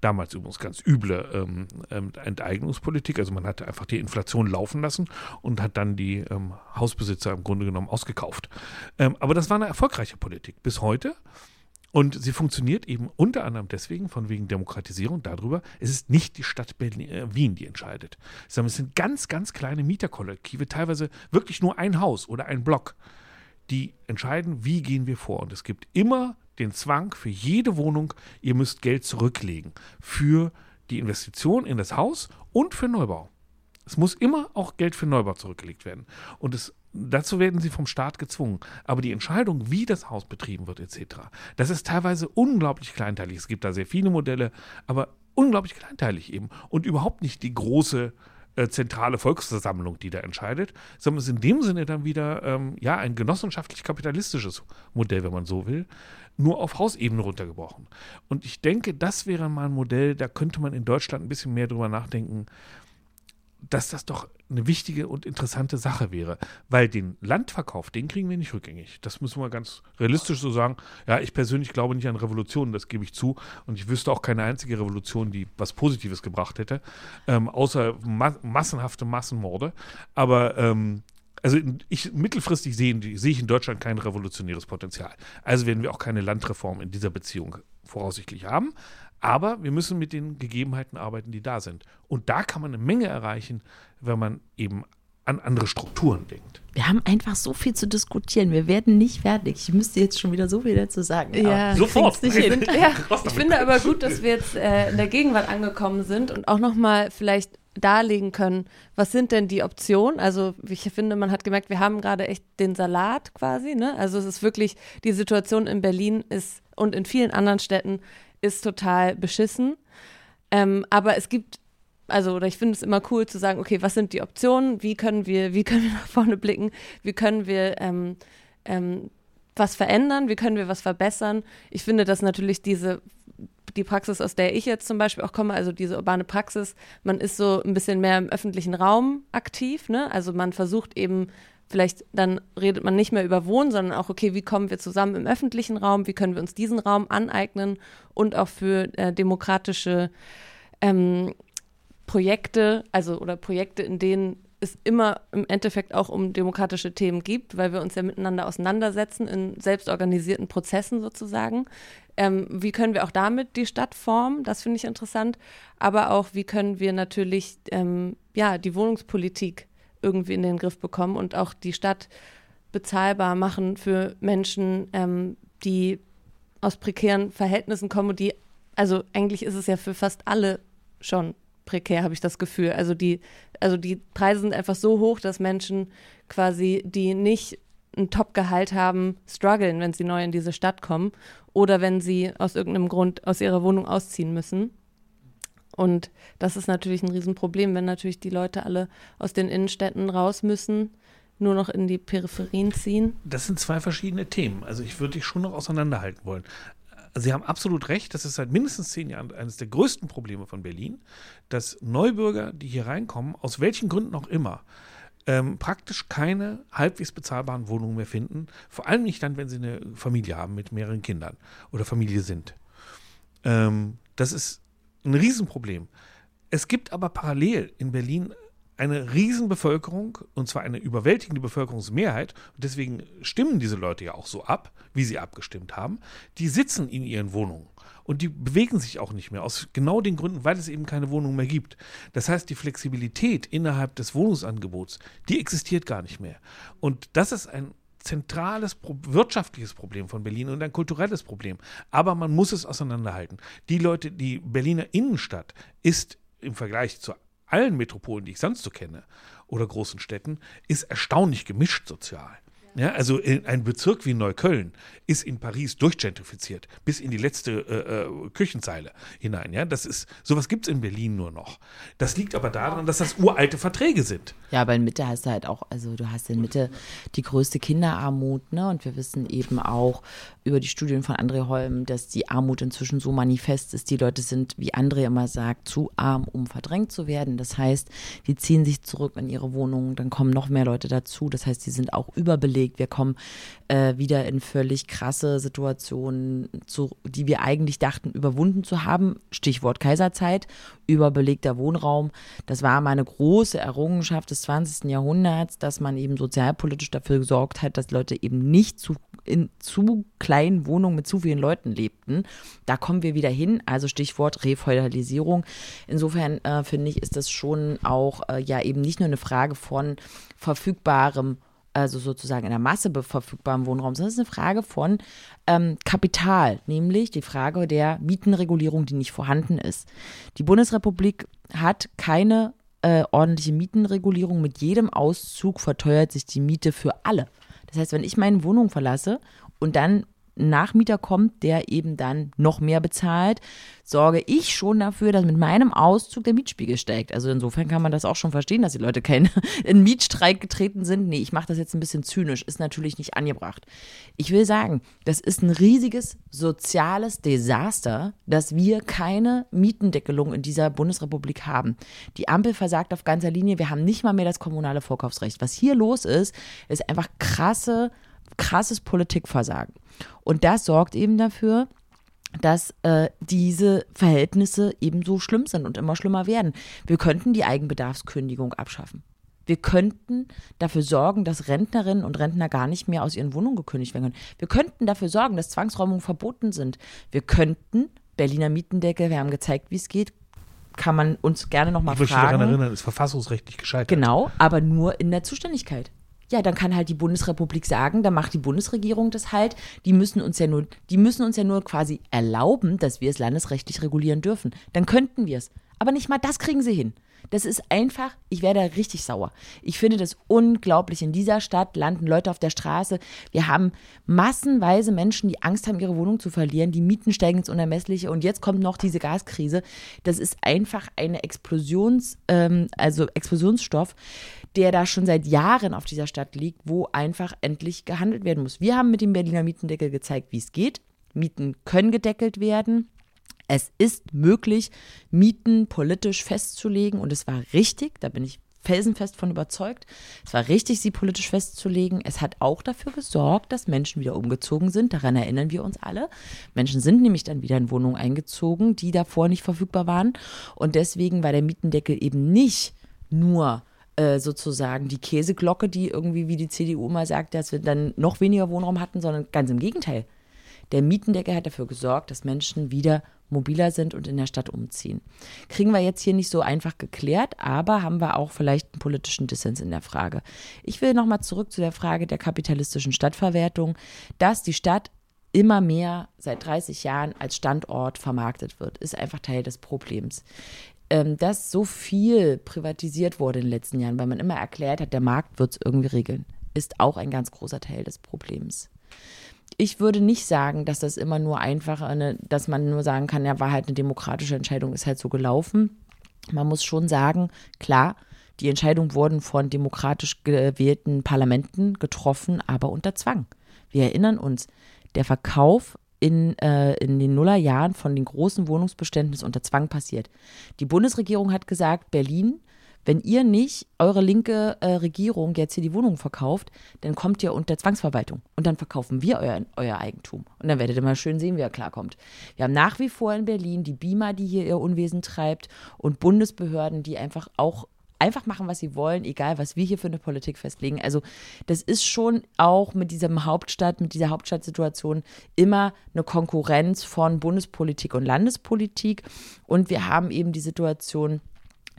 damals übrigens ganz üble ähm, ähm, Enteignungspolitik. Also man hat einfach die Inflation laufen lassen und hat dann die ähm, Hausbesitzer im Grunde genommen ausgekauft. Ähm, aber das war eine erfolgreiche Politik bis heute. Und sie funktioniert eben unter anderem deswegen, von wegen Demokratisierung, darüber, es ist nicht die Stadt Berlin, äh, Wien, die entscheidet, sondern es sind ganz, ganz kleine Mieterkollektive, teilweise wirklich nur ein Haus oder ein Block, die entscheiden, wie gehen wir vor. Und es gibt immer den Zwang für jede Wohnung, ihr müsst Geld zurücklegen für die Investition in das Haus und für Neubau. Es muss immer auch Geld für Neubau zurückgelegt werden. Und es, dazu werden sie vom Staat gezwungen. Aber die Entscheidung, wie das Haus betrieben wird, etc., das ist teilweise unglaublich kleinteilig. Es gibt da sehr viele Modelle, aber unglaublich kleinteilig eben. Und überhaupt nicht die große äh, zentrale Volksversammlung, die da entscheidet, sondern es ist in dem Sinne dann wieder ähm, ja ein genossenschaftlich-kapitalistisches Modell, wenn man so will, nur auf Hausebene runtergebrochen. Und ich denke, das wäre mal ein Modell, da könnte man in Deutschland ein bisschen mehr drüber nachdenken, dass das doch eine wichtige und interessante Sache wäre. Weil den Landverkauf, den kriegen wir nicht rückgängig. Das müssen wir ganz realistisch so sagen. Ja, ich persönlich glaube nicht an Revolutionen, das gebe ich zu. Und ich wüsste auch keine einzige Revolution, die was Positives gebracht hätte, ähm, außer ma massenhafte Massenmorde. Aber ähm, also ich mittelfristig sehe, sehe ich in Deutschland kein revolutionäres Potenzial. Also werden wir auch keine Landreform in dieser Beziehung voraussichtlich haben. Aber wir müssen mit den Gegebenheiten arbeiten, die da sind. Und da kann man eine Menge erreichen, wenn man eben an andere Strukturen denkt. Wir haben einfach so viel zu diskutieren. Wir werden nicht fertig. Ich müsste jetzt schon wieder so viel dazu sagen. Ja, sofort. Ich, find, ja, ich finde aber gut, dass wir jetzt äh, in der Gegenwart angekommen sind und auch nochmal vielleicht darlegen können, was sind denn die Optionen? Also ich finde, man hat gemerkt, wir haben gerade echt den Salat quasi. Ne? Also es ist wirklich, die Situation in Berlin ist und in vielen anderen Städten ist total beschissen. Ähm, aber es gibt, also, oder ich finde es immer cool zu sagen, okay, was sind die Optionen? Wie können wir, wie können wir nach vorne blicken? Wie können wir ähm, ähm, was verändern? Wie können wir was verbessern? Ich finde, dass natürlich diese die Praxis, aus der ich jetzt zum Beispiel auch komme, also diese urbane Praxis, man ist so ein bisschen mehr im öffentlichen Raum aktiv, ne? Also man versucht eben vielleicht dann redet man nicht mehr über Wohnen, sondern auch, okay, wie kommen wir zusammen im öffentlichen Raum, wie können wir uns diesen Raum aneignen und auch für äh, demokratische ähm, Projekte, also oder Projekte, in denen es immer im Endeffekt auch um demokratische Themen gibt, weil wir uns ja miteinander auseinandersetzen in selbstorganisierten Prozessen sozusagen. Ähm, wie können wir auch damit die Stadt formen? Das finde ich interessant. Aber auch, wie können wir natürlich ähm, ja, die Wohnungspolitik irgendwie in den Griff bekommen und auch die Stadt bezahlbar machen für Menschen, ähm, die aus prekären Verhältnissen kommen und die, also eigentlich ist es ja für fast alle schon prekär, habe ich das Gefühl. Also die, also die Preise sind einfach so hoch, dass Menschen quasi, die nicht ein Top-Gehalt haben, strugglen, wenn sie neu in diese Stadt kommen oder wenn sie aus irgendeinem Grund aus ihrer Wohnung ausziehen müssen. Und das ist natürlich ein Riesenproblem, wenn natürlich die Leute alle aus den Innenstädten raus müssen, nur noch in die Peripherien ziehen. Das sind zwei verschiedene Themen. Also ich würde dich schon noch auseinanderhalten wollen. Sie haben absolut recht, das ist seit mindestens zehn Jahren eines der größten Probleme von Berlin, dass Neubürger, die hier reinkommen, aus welchen Gründen auch immer, ähm, praktisch keine halbwegs bezahlbaren Wohnungen mehr finden. Vor allem nicht dann, wenn sie eine Familie haben mit mehreren Kindern oder Familie sind. Ähm, das ist ein Riesenproblem. Es gibt aber parallel in Berlin eine Riesenbevölkerung, und zwar eine überwältigende Bevölkerungsmehrheit, und deswegen stimmen diese Leute ja auch so ab, wie sie abgestimmt haben, die sitzen in ihren Wohnungen und die bewegen sich auch nicht mehr, aus genau den Gründen, weil es eben keine Wohnung mehr gibt. Das heißt, die Flexibilität innerhalb des Wohnungsangebots, die existiert gar nicht mehr. Und das ist ein zentrales wirtschaftliches Problem von Berlin und ein kulturelles Problem. Aber man muss es auseinanderhalten. Die Leute, die Berliner Innenstadt ist im Vergleich zur allen Metropolen, die ich sonst so kenne, oder großen Städten, ist erstaunlich gemischt sozial. Ja, also ein Bezirk wie Neukölln ist in Paris durchgentrifiziert, bis in die letzte äh, äh, Küchenzeile hinein. Ja, das ist, sowas gibt es in Berlin nur noch. Das liegt aber daran, dass das uralte Verträge sind. Ja, aber in Mitte hast du halt auch, also du hast in Mitte die größte Kinderarmut, ne? Und wir wissen eben auch über die Studien von André Holm, dass die Armut inzwischen so manifest ist. Die Leute sind, wie André immer sagt, zu arm, um verdrängt zu werden. Das heißt, die ziehen sich zurück in ihre Wohnungen, dann kommen noch mehr Leute dazu. Das heißt, die sind auch überbelegt. Wir kommen äh, wieder in völlig krasse Situationen, zu, die wir eigentlich dachten, überwunden zu haben. Stichwort Kaiserzeit, überbelegter Wohnraum. Das war mal eine große Errungenschaft des 20. Jahrhunderts, dass man eben sozialpolitisch dafür gesorgt hat, dass Leute eben nicht zu in zu kleinen Wohnungen mit zu vielen Leuten lebten. Da kommen wir wieder hin, also Stichwort Refeudalisierung. Insofern äh, finde ich, ist das schon auch äh, ja eben nicht nur eine Frage von verfügbarem also sozusagen in der Masse verfügbarem Wohnraum, sondern es ist eine Frage von ähm, Kapital, nämlich die Frage der Mietenregulierung, die nicht vorhanden ist. Die Bundesrepublik hat keine äh, ordentliche Mietenregulierung. Mit jedem Auszug verteuert sich die Miete für alle. Das heißt, wenn ich meine Wohnung verlasse und dann Nachmieter kommt, der eben dann noch mehr bezahlt, sorge ich schon dafür, dass mit meinem Auszug der Mietspiegel steigt. Also insofern kann man das auch schon verstehen, dass die Leute kein in Mietstreik getreten sind. Nee, ich mache das jetzt ein bisschen zynisch, ist natürlich nicht angebracht. Ich will sagen, das ist ein riesiges soziales Desaster, dass wir keine Mietendeckelung in dieser Bundesrepublik haben. Die Ampel versagt auf ganzer Linie, wir haben nicht mal mehr das kommunale Vorkaufsrecht. Was hier los ist, ist einfach krasse krasses Politikversagen. Und das sorgt eben dafür, dass äh, diese Verhältnisse eben so schlimm sind und immer schlimmer werden. Wir könnten die Eigenbedarfskündigung abschaffen. Wir könnten dafür sorgen, dass Rentnerinnen und Rentner gar nicht mehr aus ihren Wohnungen gekündigt werden können. Wir könnten dafür sorgen, dass Zwangsräumungen verboten sind. Wir könnten Berliner Mietendecke, wir haben gezeigt, wie es geht, kann man uns gerne nochmal fragen. Ich möchte daran erinnern, ist verfassungsrechtlich gescheitert. Genau, aber nur in der Zuständigkeit ja, dann kann halt die Bundesrepublik sagen, dann macht die Bundesregierung das halt. Die müssen uns ja nur, die müssen uns ja nur quasi erlauben, dass wir es landesrechtlich regulieren dürfen. Dann könnten wir es. Aber nicht mal das kriegen sie hin. Das ist einfach, ich werde richtig sauer. Ich finde das unglaublich. In dieser Stadt landen Leute auf der Straße. Wir haben massenweise Menschen, die Angst haben, ihre Wohnung zu verlieren. Die Mieten steigen ins Unermessliche und jetzt kommt noch diese Gaskrise. Das ist einfach eine Explosions, ähm, also Explosionsstoff, der da schon seit Jahren auf dieser Stadt liegt, wo einfach endlich gehandelt werden muss. Wir haben mit dem Berliner Mietendeckel gezeigt, wie es geht. Mieten können gedeckelt werden. Es ist möglich, Mieten politisch festzulegen und es war richtig, da bin ich felsenfest von überzeugt. Es war richtig, sie politisch festzulegen. Es hat auch dafür gesorgt, dass Menschen wieder umgezogen sind. Daran erinnern wir uns alle. Menschen sind nämlich dann wieder in Wohnungen eingezogen, die davor nicht verfügbar waren. Und deswegen war der Mietendeckel eben nicht nur äh, sozusagen die Käseglocke, die irgendwie, wie die CDU mal sagt, dass wir dann noch weniger Wohnraum hatten, sondern ganz im Gegenteil. Der Mietendeckel hat dafür gesorgt, dass Menschen wieder mobiler sind und in der Stadt umziehen. Kriegen wir jetzt hier nicht so einfach geklärt, aber haben wir auch vielleicht einen politischen Dissens in der Frage. Ich will nochmal zurück zu der Frage der kapitalistischen Stadtverwertung, dass die Stadt immer mehr seit 30 Jahren als Standort vermarktet wird, ist einfach Teil des Problems ähm, dass so viel privatisiert wurde in den letzten Jahren, weil man immer erklärt hat, der Markt wird es irgendwie regeln, ist auch ein ganz großer Teil des Problems. Ich würde nicht sagen, dass das immer nur einfach, eine, dass man nur sagen kann, ja, war halt eine demokratische Entscheidung, ist halt so gelaufen. Man muss schon sagen, klar, die Entscheidungen wurden von demokratisch gewählten Parlamenten getroffen, aber unter Zwang. Wir erinnern uns, der Verkauf in, äh, in den Nullerjahren von den großen Wohnungsbeständen ist unter Zwang passiert. Die Bundesregierung hat gesagt, Berlin, wenn ihr nicht eure linke äh, Regierung jetzt hier die Wohnungen verkauft, dann kommt ihr unter Zwangsverwaltung und dann verkaufen wir euer, euer Eigentum. Und dann werdet ihr mal schön sehen, wie er klarkommt. Wir haben nach wie vor in Berlin die BIMA, die hier ihr Unwesen treibt und Bundesbehörden, die einfach auch einfach machen, was sie wollen, egal was wir hier für eine Politik festlegen. Also das ist schon auch mit diesem Hauptstadt, mit dieser Hauptstadtsituation immer eine Konkurrenz von Bundespolitik und Landespolitik. Und wir haben eben die Situation,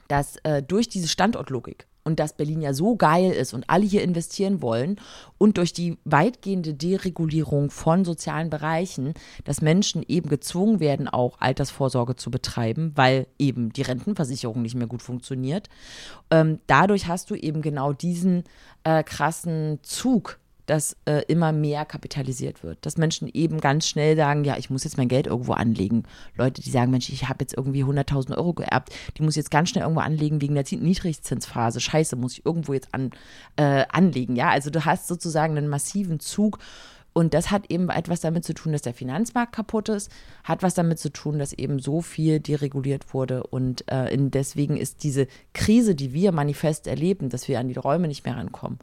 dass äh, durch diese Standortlogik und dass Berlin ja so geil ist und alle hier investieren wollen und durch die weitgehende Deregulierung von sozialen Bereichen, dass Menschen eben gezwungen werden, auch Altersvorsorge zu betreiben, weil eben die Rentenversicherung nicht mehr gut funktioniert. Ähm, dadurch hast du eben genau diesen äh, krassen Zug dass äh, immer mehr kapitalisiert wird. Dass Menschen eben ganz schnell sagen, ja, ich muss jetzt mein Geld irgendwo anlegen. Leute, die sagen, Mensch, ich habe jetzt irgendwie 100.000 Euro geerbt, die muss ich jetzt ganz schnell irgendwo anlegen wegen der Niedrigzinsphase. Scheiße, muss ich irgendwo jetzt an, äh, anlegen. Ja, also du hast sozusagen einen massiven Zug. Und das hat eben etwas damit zu tun, dass der Finanzmarkt kaputt ist, hat was damit zu tun, dass eben so viel dereguliert wurde. Und äh, deswegen ist diese Krise, die wir manifest erleben, dass wir an die Räume nicht mehr rankommen,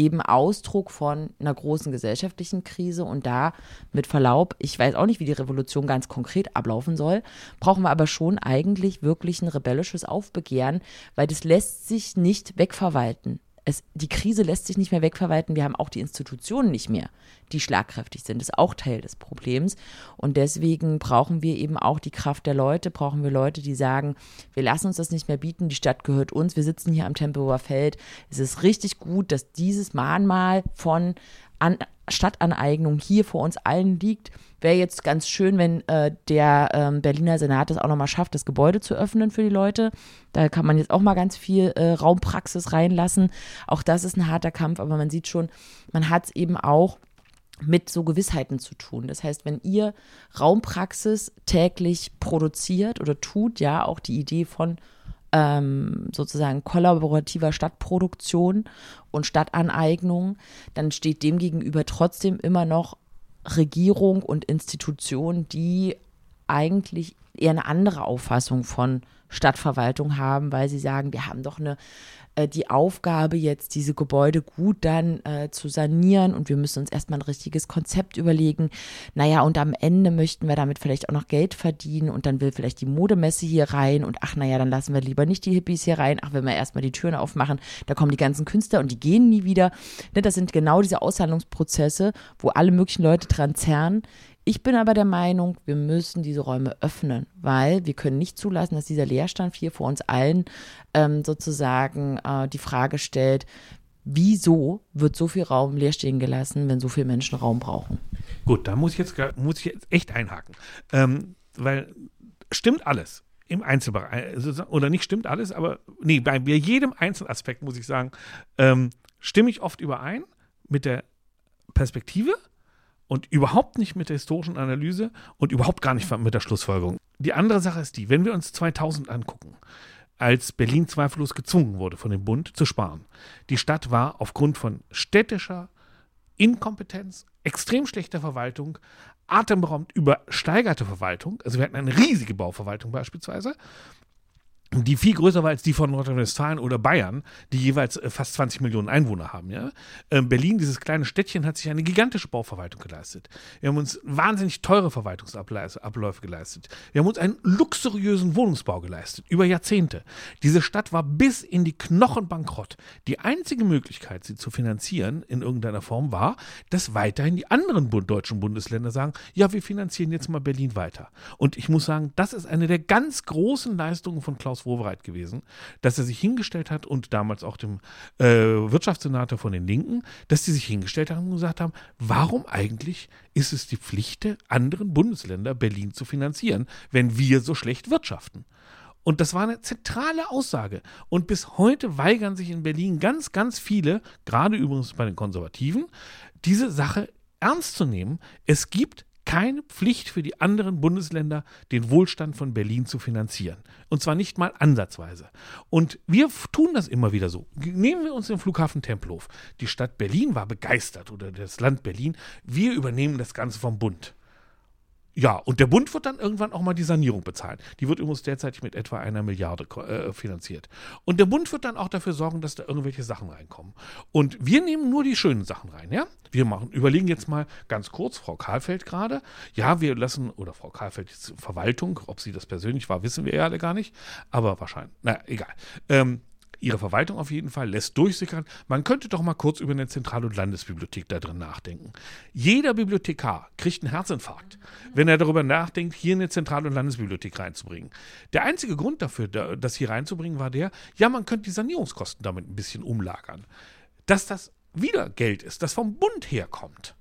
eben Ausdruck von einer großen gesellschaftlichen Krise. Und da, mit Verlaub, ich weiß auch nicht, wie die Revolution ganz konkret ablaufen soll, brauchen wir aber schon eigentlich wirklich ein rebellisches Aufbegehren, weil das lässt sich nicht wegverwalten es, die Krise lässt sich nicht mehr wegverwalten. Wir haben auch die Institutionen nicht mehr, die schlagkräftig sind. Das ist auch Teil des Problems. Und deswegen brauchen wir eben auch die Kraft der Leute, brauchen wir Leute, die sagen, wir lassen uns das nicht mehr bieten, die Stadt gehört uns, wir sitzen hier am Tempelhofer Feld. Es ist richtig gut, dass dieses Mahnmal von an Stadtaneignung hier vor uns allen liegt. Wäre jetzt ganz schön, wenn äh, der ähm, Berliner Senat es auch nochmal schafft, das Gebäude zu öffnen für die Leute. Da kann man jetzt auch mal ganz viel äh, Raumpraxis reinlassen. Auch das ist ein harter Kampf, aber man sieht schon, man hat es eben auch mit so Gewissheiten zu tun. Das heißt, wenn ihr Raumpraxis täglich produziert oder tut, ja, auch die Idee von ähm, sozusagen kollaborativer Stadtproduktion und Stadtaneignung, dann steht dem gegenüber trotzdem immer noch Regierung und Institutionen, die eigentlich eher eine andere Auffassung von Stadtverwaltung haben, weil sie sagen, wir haben doch eine äh, die Aufgabe, jetzt diese Gebäude gut dann äh, zu sanieren und wir müssen uns erstmal ein richtiges Konzept überlegen. Naja, und am Ende möchten wir damit vielleicht auch noch Geld verdienen und dann will vielleicht die Modemesse hier rein und ach, naja, dann lassen wir lieber nicht die Hippies hier rein. Ach, wenn wir erstmal die Türen aufmachen, da kommen die ganzen Künstler und die gehen nie wieder. Ne, das sind genau diese Aushandlungsprozesse, wo alle möglichen Leute dran zerren. Ich bin aber der Meinung, wir müssen diese Räume öffnen, weil wir können nicht zulassen, dass dieser Leerstand hier vor uns allen ähm, sozusagen äh, die Frage stellt, wieso wird so viel Raum leer stehen gelassen, wenn so viele Menschen Raum brauchen? Gut, da muss ich jetzt, muss ich jetzt echt einhaken, ähm, weil stimmt alles im Einzelbereich, also, oder nicht stimmt alles, aber nee, bei jedem einzelnen Aspekt muss ich sagen, ähm, stimme ich oft überein mit der Perspektive und überhaupt nicht mit der historischen Analyse und überhaupt gar nicht mit der Schlussfolgerung. Die andere Sache ist die, wenn wir uns 2000 angucken, als Berlin zweifellos gezwungen wurde von dem Bund zu sparen. Die Stadt war aufgrund von städtischer Inkompetenz, extrem schlechter Verwaltung, atemberaubend übersteigerte Verwaltung, also wir hatten eine riesige Bauverwaltung beispielsweise, die viel größer war als die von Nordrhein-Westfalen oder Bayern, die jeweils äh, fast 20 Millionen Einwohner haben. Ja? Ähm, Berlin, dieses kleine Städtchen, hat sich eine gigantische Bauverwaltung geleistet. Wir haben uns wahnsinnig teure Verwaltungsabläufe geleistet. Wir haben uns einen luxuriösen Wohnungsbau geleistet, über Jahrzehnte. Diese Stadt war bis in die Knochen bankrott. Die einzige Möglichkeit, sie zu finanzieren in irgendeiner Form, war, dass weiterhin die anderen deutschen Bundesländer sagen, ja, wir finanzieren jetzt mal Berlin weiter. Und ich muss sagen, das ist eine der ganz großen Leistungen von Klaus Klaus Wowereit gewesen, dass er sich hingestellt hat und damals auch dem äh, Wirtschaftssenator von den Linken, dass die sich hingestellt haben und gesagt haben, warum eigentlich ist es die Pflicht der anderen Bundesländer, Berlin zu finanzieren, wenn wir so schlecht wirtschaften? Und das war eine zentrale Aussage. Und bis heute weigern sich in Berlin ganz, ganz viele, gerade übrigens bei den Konservativen, diese Sache ernst zu nehmen. Es gibt keine Pflicht für die anderen Bundesländer, den Wohlstand von Berlin zu finanzieren. Und zwar nicht mal ansatzweise. Und wir tun das immer wieder so. Nehmen wir uns den Flughafen Tempelhof. Die Stadt Berlin war begeistert oder das Land Berlin. Wir übernehmen das Ganze vom Bund. Ja, und der Bund wird dann irgendwann auch mal die Sanierung bezahlen. Die wird übrigens derzeit mit etwa einer Milliarde äh, finanziert. Und der Bund wird dann auch dafür sorgen, dass da irgendwelche Sachen reinkommen. Und wir nehmen nur die schönen Sachen rein, ja? Wir machen, überlegen jetzt mal ganz kurz, Frau Karlfeld gerade, ja, wir lassen, oder Frau Karlfeld Verwaltung, ob sie das persönlich war, wissen wir ja alle gar nicht, aber wahrscheinlich, naja, egal. Ähm, ihre Verwaltung auf jeden Fall, lässt durchsickern. Man könnte doch mal kurz über eine Zentral- und Landesbibliothek da drin nachdenken. Jeder Bibliothekar kriegt einen Herzinfarkt, wenn er darüber nachdenkt, hier eine Zentral- und Landesbibliothek reinzubringen. Der einzige Grund dafür, das hier reinzubringen, war der, ja, man könnte die Sanierungskosten damit ein bisschen umlagern. Dass das wieder Geld ist, das vom Bund herkommt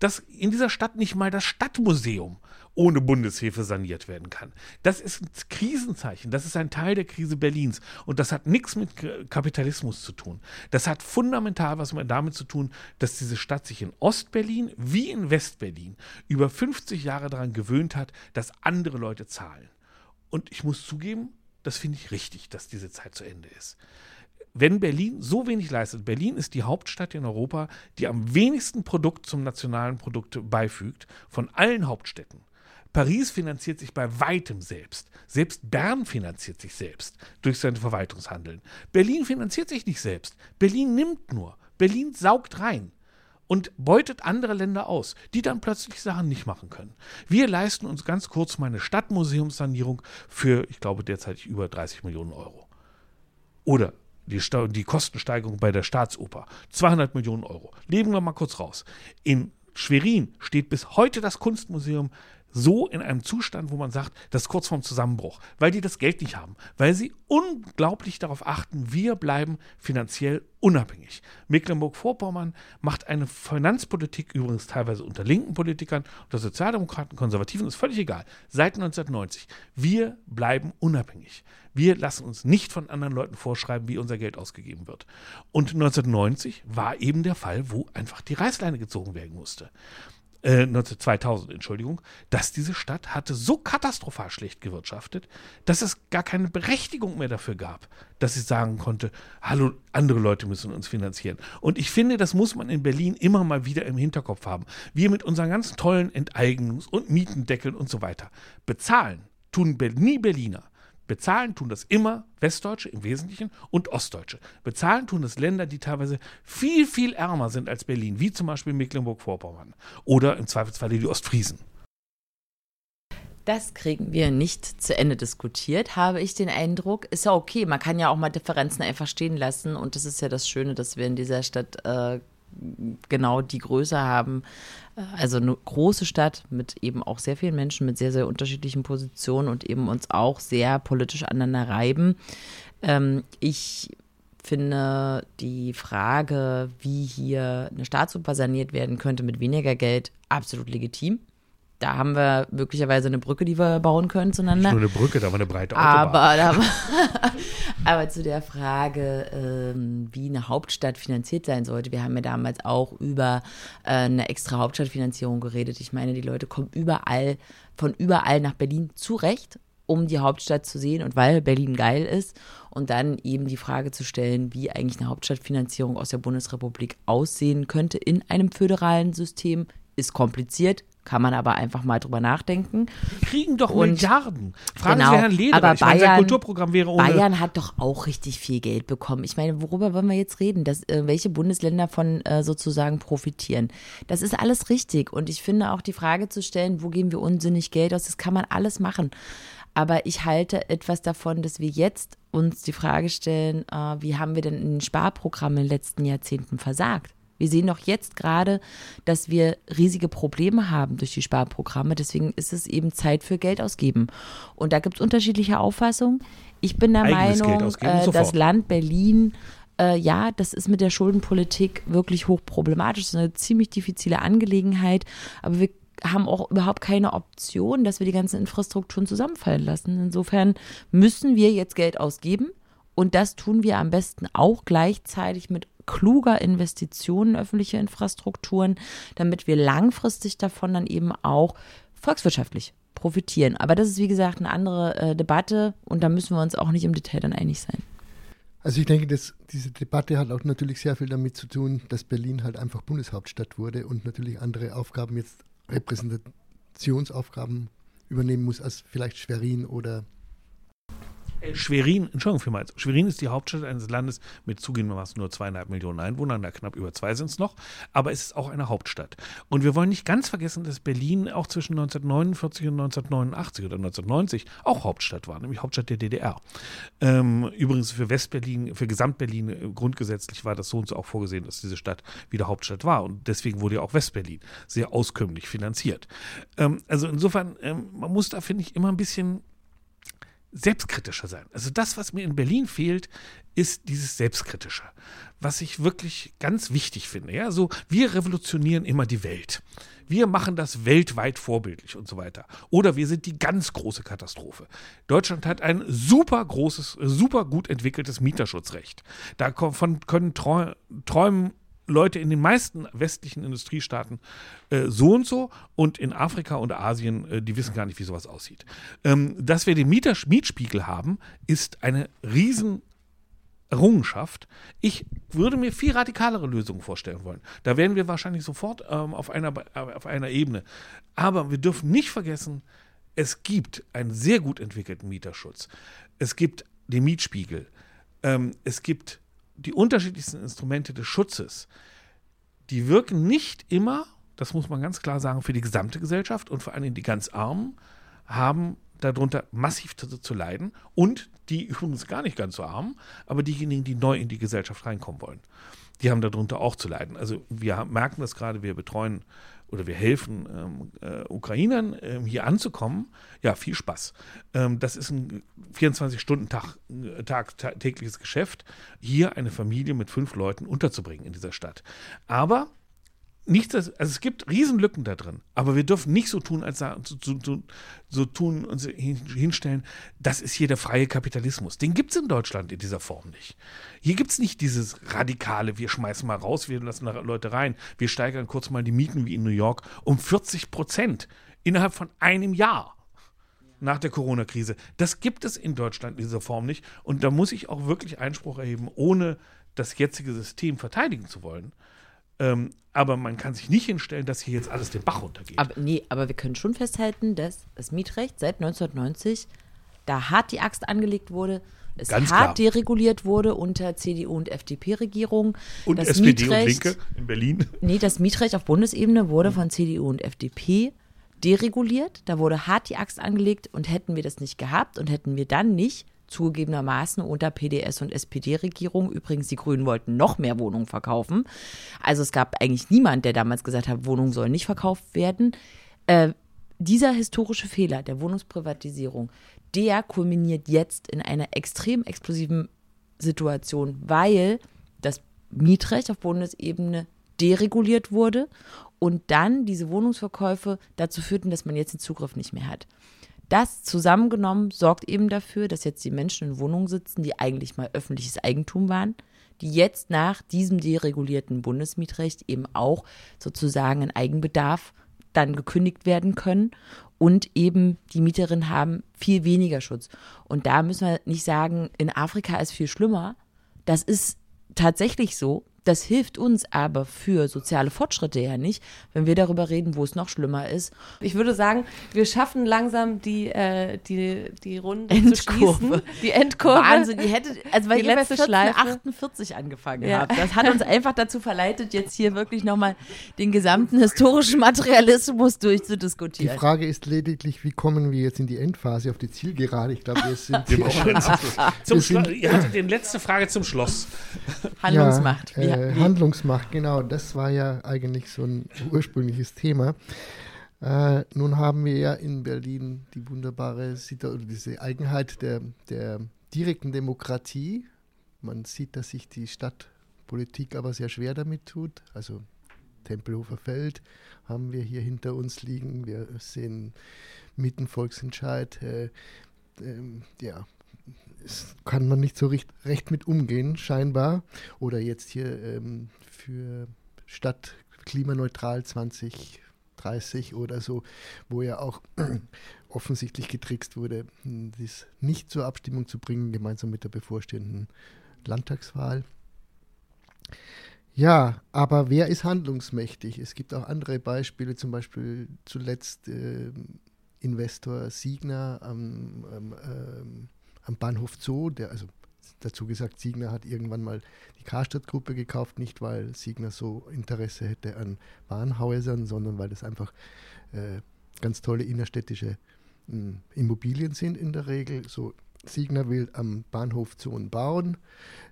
dass in dieser Stadt nicht mal das Stadtmuseum ohne Bundeshilfe saniert werden kann. Das ist ein Krisenzeichen. Das ist ein Teil der Krise Berlins. Und das hat nichts mit Kapitalismus zu tun. Das hat fundamental was damit zu tun, dass diese Stadt sich in Ostberlin wie in Westberlin über 50 Jahre daran gewöhnt hat, dass andere Leute zahlen. Und ich muss zugeben, das finde ich richtig, dass diese Zeit zu Ende ist wenn Berlin so wenig leistet, Berlin ist die Hauptstadt in Europa, die am wenigsten Produkt zum nationalen Produkt beifügt, von allen Hauptstädten. Paris finanziert sich bei weitem selbst. Selbst Bern finanziert sich selbst durch sein Verwaltungshandeln. Berlin finanziert sich nicht selbst. Berlin nimmt nur. Berlin saugt rein und beutet andere Länder aus, die dann plötzlich Sachen nicht machen können. Wir leisten uns ganz kurz mal eine Stadtmuseumssanierung für, ich glaube, derzeit über 30 Millionen Euro. Oder die, die Kostensteigerung bei der Staatsoper. 200 Millionen Euro. Leben wir mal kurz raus. In Schwerin steht bis heute das Kunstmuseum so in einem Zustand, wo man sagt, das ist kurz vorm Zusammenbruch, weil die das Geld nicht haben, weil sie unglaublich darauf achten, wir bleiben finanziell unabhängig. Mecklenburg-Vorpommern macht eine Finanzpolitik, übrigens teilweise unter linken Politikern, unter Sozialdemokraten, Konservativen, ist völlig egal, seit 1990. Wir bleiben unabhängig. Wir lassen uns nicht von anderen Leuten vorschreiben, wie unser Geld ausgegeben wird. Und 1990 war eben der Fall, wo einfach die Reißleine gezogen werden musste äh, 2000, Entschuldigung, dass diese Stadt hatte so katastrophal schlecht gewirtschaftet, dass es gar keine Berechtigung mehr dafür gab, dass sie sagen konnte, hallo, andere Leute müssen uns finanzieren. Und ich finde, das muss man in Berlin immer mal wieder im Hinterkopf haben. Wir mit unseren ganzen tollen Enteignungs- und Mietendeckeln und so weiter bezahlen, tun nie Berliner. Bezahlen tun das immer Westdeutsche im Wesentlichen und Ostdeutsche. Bezahlen tun das Länder, die teilweise viel, viel ärmer sind als Berlin, wie zum Beispiel Mecklenburg-Vorpommern oder im Zweifelsfall die Ostfriesen. Das kriegen wir nicht zu Ende diskutiert, habe ich den Eindruck. Ist ja okay, man kann ja auch mal Differenzen einfach stehen lassen und das ist ja das Schöne, dass wir in dieser Stadt äh, genau die Größe haben. Also eine große Stadt mit eben auch sehr vielen Menschen mit sehr, sehr unterschiedlichen Positionen und eben uns auch sehr politisch aneinander reiben. Ähm, ich finde die Frage, wie hier eine Staatsoper saniert werden könnte mit weniger Geld, absolut legitim da haben wir möglicherweise eine Brücke, die wir bauen können zueinander. Nicht nur eine Brücke, da wir eine breite Autobahn. Aber, aber zu der Frage, ähm, wie eine Hauptstadt finanziert sein sollte. Wir haben ja damals auch über äh, eine extra Hauptstadtfinanzierung geredet. Ich meine, die Leute kommen überall, von überall nach Berlin zurecht, um die Hauptstadt zu sehen und weil Berlin geil ist. Und dann eben die Frage zu stellen, wie eigentlich eine Hauptstadtfinanzierung aus der Bundesrepublik aussehen könnte in einem föderalen System, ist kompliziert, kann man aber einfach mal drüber nachdenken. Wir kriegen doch und, Milliarden. Fragen genau, Sie Herrn Lederer. Aber ich Bayern, meine, Kulturprogramm wäre ohne Bayern hat doch auch richtig viel Geld bekommen. Ich meine, worüber wollen wir jetzt reden? Dass, äh, welche Bundesländer von äh, sozusagen profitieren? Das ist alles richtig. Und ich finde auch die Frage zu stellen, wo geben wir unsinnig Geld aus, das kann man alles machen. Aber ich halte etwas davon, dass wir jetzt uns die Frage stellen, äh, wie haben wir denn in den Sparprogrammen in den letzten Jahrzehnten versagt? Wir sehen doch jetzt gerade, dass wir riesige Probleme haben durch die Sparprogramme. Deswegen ist es eben Zeit für Geld ausgeben. Und da gibt es unterschiedliche Auffassungen. Ich bin der Eigenes Meinung, äh, das Land Berlin äh, ja, das ist mit der Schuldenpolitik wirklich hochproblematisch. Das ist eine ziemlich diffizile Angelegenheit. Aber wir haben auch überhaupt keine Option, dass wir die ganzen Infrastrukturen zusammenfallen lassen. Insofern müssen wir jetzt Geld ausgeben. Und das tun wir am besten auch gleichzeitig mit kluger Investitionen in öffentliche Infrastrukturen, damit wir langfristig davon dann eben auch volkswirtschaftlich profitieren. Aber das ist, wie gesagt, eine andere äh, Debatte und da müssen wir uns auch nicht im Detail dann einig sein. Also ich denke, dass diese Debatte hat auch natürlich sehr viel damit zu tun, dass Berlin halt einfach Bundeshauptstadt wurde und natürlich andere Aufgaben jetzt Repräsentationsaufgaben übernehmen muss als vielleicht Schwerin oder Schwerin, Entschuldigung vielmals, Schwerin ist die Hauptstadt eines Landes mit zugegebenermaßen nur zweieinhalb Millionen Einwohnern, da knapp über zwei sind es noch, aber es ist auch eine Hauptstadt. Und wir wollen nicht ganz vergessen, dass Berlin auch zwischen 1949 und 1989 oder 1990 auch Hauptstadt war, nämlich Hauptstadt der DDR. Ähm, übrigens für Westberlin, für Gesamtberlin äh, grundgesetzlich war das so und so auch vorgesehen, dass diese Stadt wieder Hauptstadt war. Und deswegen wurde ja auch Westberlin sehr auskömmlich finanziert. Ähm, also insofern, ähm, man muss da, finde ich, immer ein bisschen selbstkritischer sein. Also das, was mir in Berlin fehlt, ist dieses Selbstkritische, was ich wirklich ganz wichtig finde. Ja, so wir revolutionieren immer die Welt. Wir machen das weltweit vorbildlich und so weiter. Oder wir sind die ganz große Katastrophe. Deutschland hat ein super großes, super gut entwickeltes Mieterschutzrecht. Davon können träumen Leute in den meisten westlichen Industriestaaten äh, so und so und in Afrika und Asien, äh, die wissen gar nicht, wie sowas aussieht. Ähm, dass wir den Mieter Mietspiegel haben, ist eine riesen Errungenschaft. Ich würde mir viel radikalere Lösungen vorstellen wollen. Da wären wir wahrscheinlich sofort ähm, auf, einer, auf einer Ebene. Aber wir dürfen nicht vergessen, es gibt einen sehr gut entwickelten Mieterschutz. Es gibt den Mietspiegel. Ähm, es gibt die unterschiedlichsten Instrumente des Schutzes, die wirken nicht immer, das muss man ganz klar sagen, für die gesamte Gesellschaft und vor allem die ganz Armen haben darunter massiv zu, zu, leiden und die übrigens gar nicht ganz so arm, aber diejenigen, die neu in die Gesellschaft reinkommen wollen, die haben darunter auch zu leiden. Also wir merken das gerade, wir betreuen oder wir helfen ähm, äh, Ukrainern ähm, hier anzukommen, ja, viel Spaß. Ähm, das ist ein 24-Stunden-Tag äh, Tag, tägliches Geschäft, hier eine Familie mit fünf Leuten unterzubringen in dieser Stadt. Aber nichts, also es gibt Riesenlücken da drin, aber wir dürfen nicht so tun, als so, so, so tun und hinstellen, das ist hier der freie Kapitalismus. Den gibt es in Deutschland in dieser Form nicht. Hier gibt es nicht dieses radikale, wir schmeißen mal raus, wir lassen Leute rein, wir steigern kurz mal die Mieten wie in New York um 40 Prozent innerhalb von einem Jahr nach der Corona-Krise. Das gibt es in Deutschland in dieser Form nicht. Und da muss ich auch wirklich Einspruch erheben, ohne das jetzige System verteidigen zu wollen. Ähm, aber man kann sich nicht hinstellen, dass hier jetzt alles den Bach runtergeht. Aber, nee, aber wir können schon festhalten, dass das Mietrecht seit 1990 da hart die Axt angelegt wurde, es Ganz hart klar. dereguliert wurde unter CDU und FDP-Regierung. Und das SPD Mietrecht, und Linke in Berlin. Nee, das Mietrecht auf Bundesebene wurde von CDU und FDP dereguliert. Da wurde hart die Axt angelegt und hätten wir das nicht gehabt und hätten wir dann nicht zugegebenermaßen unter PDS und SPD-Regierung. Übrigens, die Grünen wollten noch mehr Wohnungen verkaufen. Also es gab eigentlich niemand, der damals gesagt hat, Wohnungen sollen nicht verkauft werden. Äh, dieser historische Fehler der Wohnungsprivatisierung, der kulminiert jetzt in einer extrem explosiven Situation, weil das Mietrecht auf Bundesebene dereguliert wurde und dann diese Wohnungsverkäufe dazu führten, dass man jetzt den Zugriff nicht mehr hat. Das zusammengenommen sorgt eben dafür, dass jetzt die Menschen in Wohnungen sitzen, die eigentlich mal öffentliches Eigentum waren, die jetzt nach diesem deregulierten Bundesmietrecht eben auch sozusagen in Eigenbedarf dann gekündigt werden können und eben die Mieterinnen haben viel weniger Schutz. Und da müssen wir nicht sagen, in Afrika ist viel schlimmer. Das ist tatsächlich so. Das hilft uns aber für soziale Fortschritte ja nicht, wenn wir darüber reden, wo es noch schlimmer ist. Ich würde sagen, wir schaffen langsam die, äh, die, die Runde Endkurve. zu schließen. Die Endkurve. Wahnsinn, die hätte, also weil die ihr bei 1448 angefangen ja. habt. Das hat uns einfach dazu verleitet, jetzt hier wirklich nochmal den gesamten historischen Materialismus durchzudiskutieren. Die Frage ist lediglich, wie kommen wir jetzt in die Endphase auf die Zielgerade? Ich glaube, wir sind. wir zum Schluss. Ihr hattet die letzte Frage zum Schluss. Handlungsmacht. Ja, äh, Handlungsmacht, genau. Das war ja eigentlich so ein ursprüngliches Thema. Äh, nun haben wir ja in Berlin die wunderbare oder diese Eigenheit der, der direkten Demokratie. Man sieht, dass sich die Stadtpolitik aber sehr schwer damit tut. Also Tempelhofer Feld haben wir hier hinter uns liegen. Wir sehen Mietenvolksentscheid. Äh, äh, ja, kann man nicht so recht, recht mit umgehen, scheinbar. Oder jetzt hier ähm, für Stadt klimaneutral 2030 oder so, wo ja auch offensichtlich getrickst wurde, dies nicht zur Abstimmung zu bringen, gemeinsam mit der bevorstehenden Landtagswahl. Ja, aber wer ist handlungsmächtig? Es gibt auch andere Beispiele, zum Beispiel zuletzt äh, Investor Siegner am, am ähm, am Bahnhof Zoo, der, also dazu gesagt, Siegner hat irgendwann mal die Karstadt-Gruppe gekauft, nicht weil Siegner so Interesse hätte an Warenhäusern, sondern weil das einfach äh, ganz tolle innerstädtische mh, hm, Immobilien sind in der Regel. So Siegner will am Bahnhof Zonen bauen,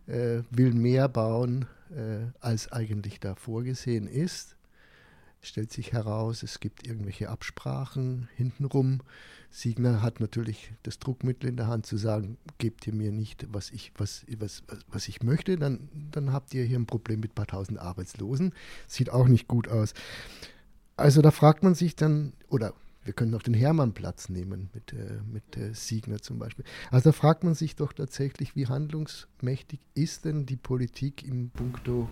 äh, will mehr bauen, äh, als eigentlich da vorgesehen ist. Stellt sich heraus, es gibt irgendwelche Absprachen hintenrum. Siegner hat natürlich das Druckmittel in der Hand zu sagen, gebt ihr mir nicht, was ich, was, was, was ich möchte, dann, dann habt ihr hier ein Problem mit ein paar tausend Arbeitslosen. Sieht auch nicht gut aus. Also da fragt man sich dann, oder wir können auch den Hermannplatz nehmen mit, äh, mit äh, Siegner zum Beispiel. Also da fragt man sich doch tatsächlich, wie handlungsmächtig ist denn die Politik im Punkto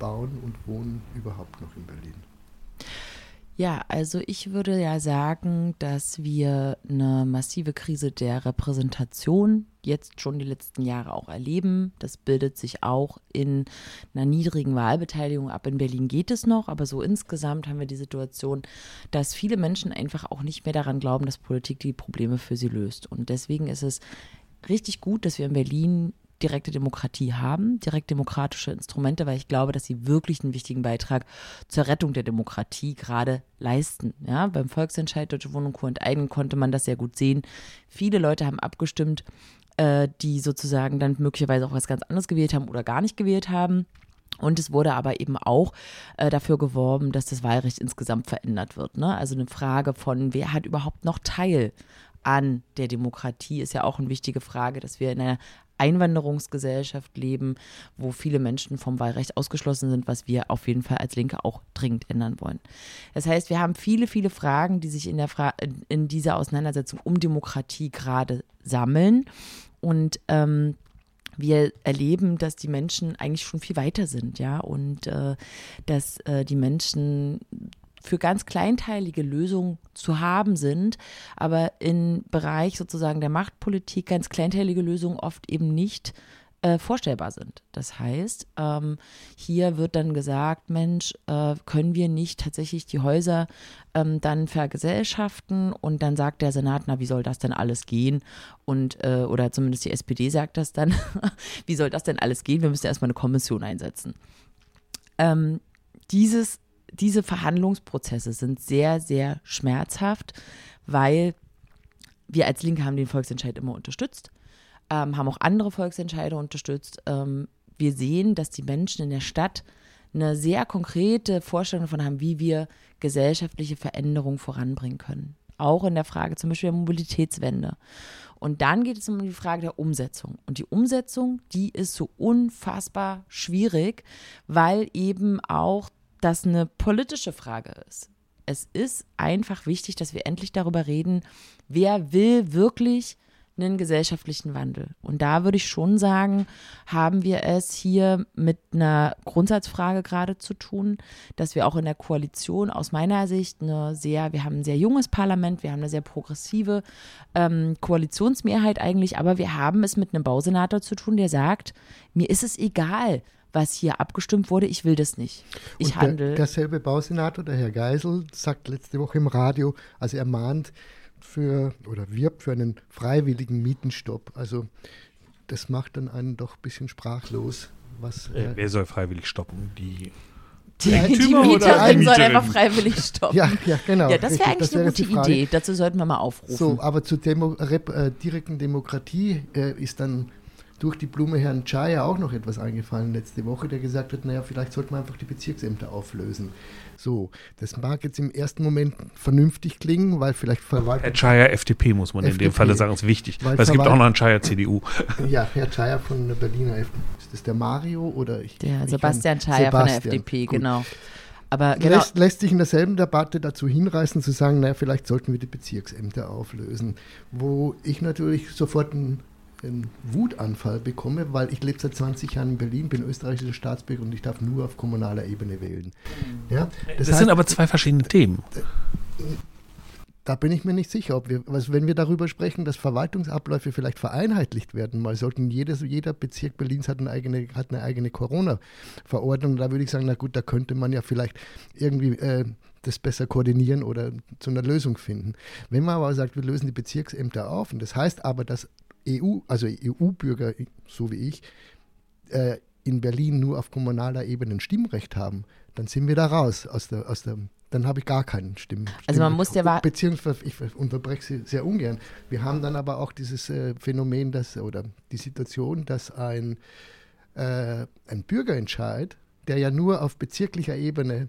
Bauen und Wohnen überhaupt noch in Berlin? Ja, also ich würde ja sagen, dass wir eine massive Krise der Repräsentation jetzt schon die letzten Jahre auch erleben. Das bildet sich auch in einer niedrigen Wahlbeteiligung ab. In Berlin geht es noch, aber so insgesamt haben wir die Situation, dass viele Menschen einfach auch nicht mehr daran glauben, dass Politik die Probleme für sie löst. Und deswegen ist es richtig gut, dass wir in Berlin direkte Demokratie haben, direkt demokratische Instrumente, weil ich glaube, dass sie wirklich einen wichtigen Beitrag zur Rettung der Demokratie gerade leisten. Ja, beim Volksentscheid Deutsche Wohnung Co. enteignen konnte man das sehr gut sehen. Viele Leute haben abgestimmt, äh, die sozusagen dann möglicherweise auch was ganz anderes gewählt haben oder gar nicht gewählt haben. Und es wurde aber eben auch äh, dafür geworben, dass das Wahlrecht insgesamt verändert wird. Ne? Also eine Frage von, wer hat überhaupt noch Teil an der Demokratie ist ja auch eine wichtige Frage, dass wir in einer Einwanderungsgesellschaft leben, wo viele Menschen vom Wahlrecht ausgeschlossen sind, was wir auf jeden Fall als Linke auch dringend ändern wollen. Das heißt, wir haben viele, viele Fragen, die sich in, der Fra in dieser Auseinandersetzung um Demokratie gerade sammeln. Und ähm, wir erleben, dass die Menschen eigentlich schon viel weiter sind, ja, und äh, dass äh, die Menschen für ganz kleinteilige Lösungen zu haben sind, aber im Bereich sozusagen der Machtpolitik ganz kleinteilige Lösungen oft eben nicht äh, vorstellbar sind. Das heißt, ähm, hier wird dann gesagt, Mensch, äh, können wir nicht tatsächlich die Häuser ähm, dann vergesellschaften? Und dann sagt der Senat, na, wie soll das denn alles gehen? Und, äh, oder zumindest die SPD sagt das dann, wie soll das denn alles gehen? Wir müssen erstmal eine Kommission einsetzen. Ähm, dieses diese Verhandlungsprozesse sind sehr, sehr schmerzhaft, weil wir als Linke haben den Volksentscheid immer unterstützt, ähm, haben auch andere Volksentscheide unterstützt. Ähm, wir sehen, dass die Menschen in der Stadt eine sehr konkrete Vorstellung davon haben, wie wir gesellschaftliche Veränderungen voranbringen können. Auch in der Frage zum Beispiel der Mobilitätswende. Und dann geht es um die Frage der Umsetzung. Und die Umsetzung, die ist so unfassbar schwierig, weil eben auch das eine politische Frage ist. Es ist einfach wichtig, dass wir endlich darüber reden, wer will wirklich einen gesellschaftlichen Wandel. Und da würde ich schon sagen, haben wir es hier mit einer Grundsatzfrage gerade zu tun, dass wir auch in der Koalition aus meiner Sicht eine sehr, wir haben ein sehr junges Parlament, wir haben eine sehr progressive ähm, Koalitionsmehrheit eigentlich, aber wir haben es mit einem Bausenator zu tun, der sagt, mir ist es egal, was hier abgestimmt wurde, ich will das nicht. Ich Und handle. Der, derselbe Bausenator, der Herr Geisel, sagt letzte Woche im Radio, also er mahnt für oder wirbt für einen freiwilligen Mietenstopp. Also das macht dann einen doch ein bisschen sprachlos. Was, äh, wer soll freiwillig stoppen? Die die, die Mieterin soll einfach freiwillig stoppen. Ja, ja genau. Ja, das wäre eigentlich das wär eine gute Idee. Dazu sollten wir mal aufrufen. So, aber zur Demo Rep äh, direkten Demokratie äh, ist dann durch die Blume Herrn Chaya auch noch etwas eingefallen letzte Woche, der gesagt hat, naja, vielleicht sollte man einfach die Bezirksämter auflösen. So, das mag jetzt im ersten Moment vernünftig klingen, weil vielleicht Verwaltung... Herr Chaya FDP muss man FDP, in dem Falle sagen, ist wichtig. Weil, weil es gibt auch noch einen Chaya CDU. Ja, Herr Chaya von der Berliner FDP. Ist das der Mario oder ich? Der Sebastian Chaya von der FDP, Gut. genau. Aber genau. lässt, lässt, sich in derselben Debatte dazu hinreißen, zu sagen, naja, vielleicht sollten wir die Bezirksämter auflösen. Wo ich natürlich sofort ein einen Wutanfall bekomme, weil ich lebe seit 20 Jahren in Berlin, bin österreichischer Staatsbürger und ich darf nur auf kommunaler Ebene wählen. Ja, das, das heißt, sind aber zwei verschiedene Themen. Da bin ich mir nicht sicher, ob wir, also wenn wir darüber sprechen, dass Verwaltungsabläufe vielleicht vereinheitlicht werden, mal sollten jedes, jeder Bezirk Berlins hat eine eigene, hat eine eigene Corona-Verordnung. Da würde ich sagen, na gut, da könnte man ja vielleicht irgendwie äh, das besser koordinieren oder zu einer Lösung finden. Wenn man aber sagt, wir lösen die Bezirksämter auf, und das heißt aber, dass EU, also EU-Bürger, so wie ich, äh, in Berlin nur auf kommunaler Ebene ein Stimmrecht haben, dann sind wir da raus aus der, aus der dann habe ich gar keinen Stimmen. Also man muss ja beziehungsweise ich unterbreche sie sehr ungern. Wir haben dann aber auch dieses äh, Phänomen, dass oder die Situation, dass ein äh, ein Bürgerentscheid, der ja nur auf bezirklicher Ebene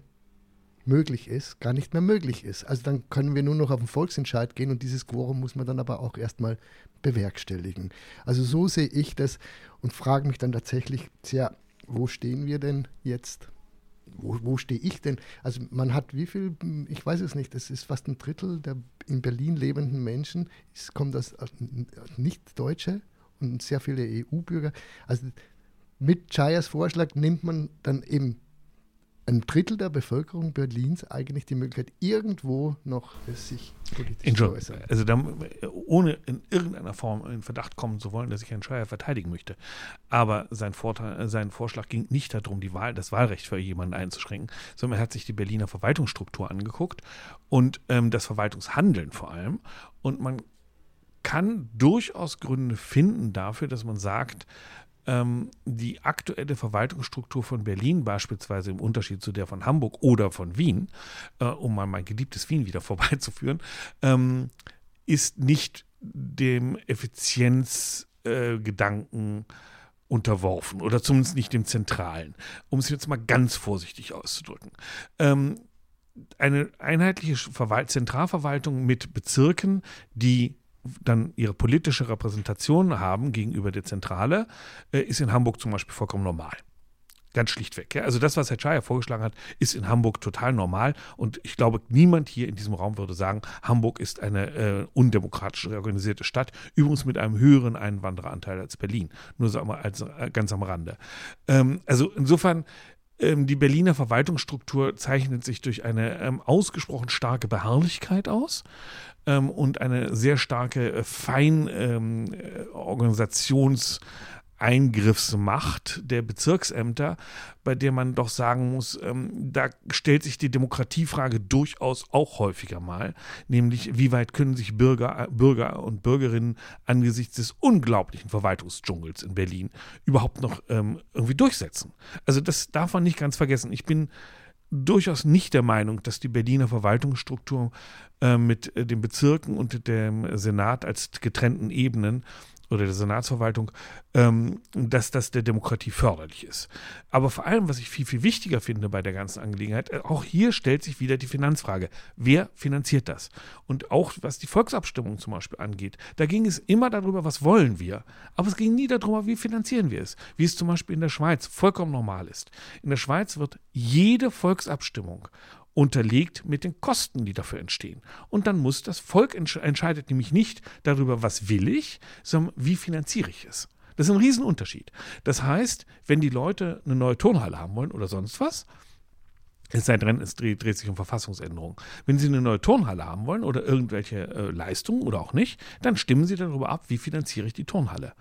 möglich ist, gar nicht mehr möglich ist. Also dann können wir nur noch auf den Volksentscheid gehen und dieses Quorum muss man dann aber auch erstmal bewerkstelligen. Also so sehe ich das und frage mich dann tatsächlich, tja, wo stehen wir denn jetzt? Wo, wo stehe ich denn? Also man hat wie viel, ich weiß es nicht, das ist fast ein Drittel der in Berlin lebenden Menschen, es kommt aus Nicht-Deutsche und sehr viele EU-Bürger. Also mit Chayas Vorschlag nimmt man dann eben ein Drittel der Bevölkerung Berlins eigentlich die Möglichkeit, irgendwo noch sich politisch zu äußern. Also da, ohne in irgendeiner Form in Verdacht kommen zu wollen, dass ich Herrn Scheuer verteidigen möchte. Aber sein, Vorteil, sein Vorschlag ging nicht darum, die Wahl, das Wahlrecht für jemanden einzuschränken, sondern er hat sich die Berliner Verwaltungsstruktur angeguckt und ähm, das Verwaltungshandeln vor allem. Und man kann durchaus Gründe finden dafür, dass man sagt, ähm, die aktuelle Verwaltungsstruktur von Berlin beispielsweise im Unterschied zu der von Hamburg oder von Wien, äh, um mal mein geliebtes Wien wieder vorbeizuführen, ähm, ist nicht dem Effizienzgedanken äh, unterworfen oder zumindest nicht dem zentralen, um es jetzt mal ganz vorsichtig auszudrücken. Ähm, eine einheitliche Verwalt Zentralverwaltung mit Bezirken, die dann ihre politische Repräsentation haben gegenüber der Zentrale, äh, ist in Hamburg zum Beispiel vollkommen normal. Ganz schlichtweg. Ja. Also das, was Herr Chaya vorgeschlagen hat, ist in Hamburg total normal. Und ich glaube, niemand hier in diesem Raum würde sagen, Hamburg ist eine äh, undemokratisch organisierte Stadt. Übrigens mit einem höheren Einwandereranteil als Berlin. Nur so als, äh, ganz am Rande. Ähm, also insofern ähm, die Berliner Verwaltungsstruktur zeichnet sich durch eine ähm, ausgesprochen starke Beharrlichkeit aus ähm, und eine sehr starke äh, Feinorganisations- ähm, äh, Eingriffsmacht der Bezirksämter, bei der man doch sagen muss, ähm, da stellt sich die Demokratiefrage durchaus auch häufiger mal, nämlich wie weit können sich Bürger, Bürger und Bürgerinnen angesichts des unglaublichen Verwaltungsdschungels in Berlin überhaupt noch ähm, irgendwie durchsetzen. Also das darf man nicht ganz vergessen. Ich bin durchaus nicht der Meinung, dass die Berliner Verwaltungsstruktur äh, mit äh, den Bezirken und dem Senat als getrennten Ebenen oder der Senatsverwaltung, ähm, dass das der Demokratie förderlich ist. Aber vor allem, was ich viel, viel wichtiger finde bei der ganzen Angelegenheit, äh, auch hier stellt sich wieder die Finanzfrage. Wer finanziert das? Und auch was die Volksabstimmung zum Beispiel angeht, da ging es immer darüber, was wollen wir. Aber es ging nie darum, wie finanzieren wir es. Wie es zum Beispiel in der Schweiz vollkommen normal ist. In der Schweiz wird jede Volksabstimmung unterlegt mit den Kosten, die dafür entstehen. Und dann muss das Volk entsch entscheidet nämlich nicht darüber, was will ich, sondern wie finanziere ich es. Das ist ein Riesenunterschied. Das heißt, wenn die Leute eine neue Turnhalle haben wollen oder sonst was, es sei denn, es dreht, dreht, sich um Verfassungsänderungen. Wenn Sie eine neue Turnhalle haben wollen oder irgendwelche äh, Leistungen oder auch nicht, dann stimmen Sie darüber ab, wie finanziere ich die Turnhalle.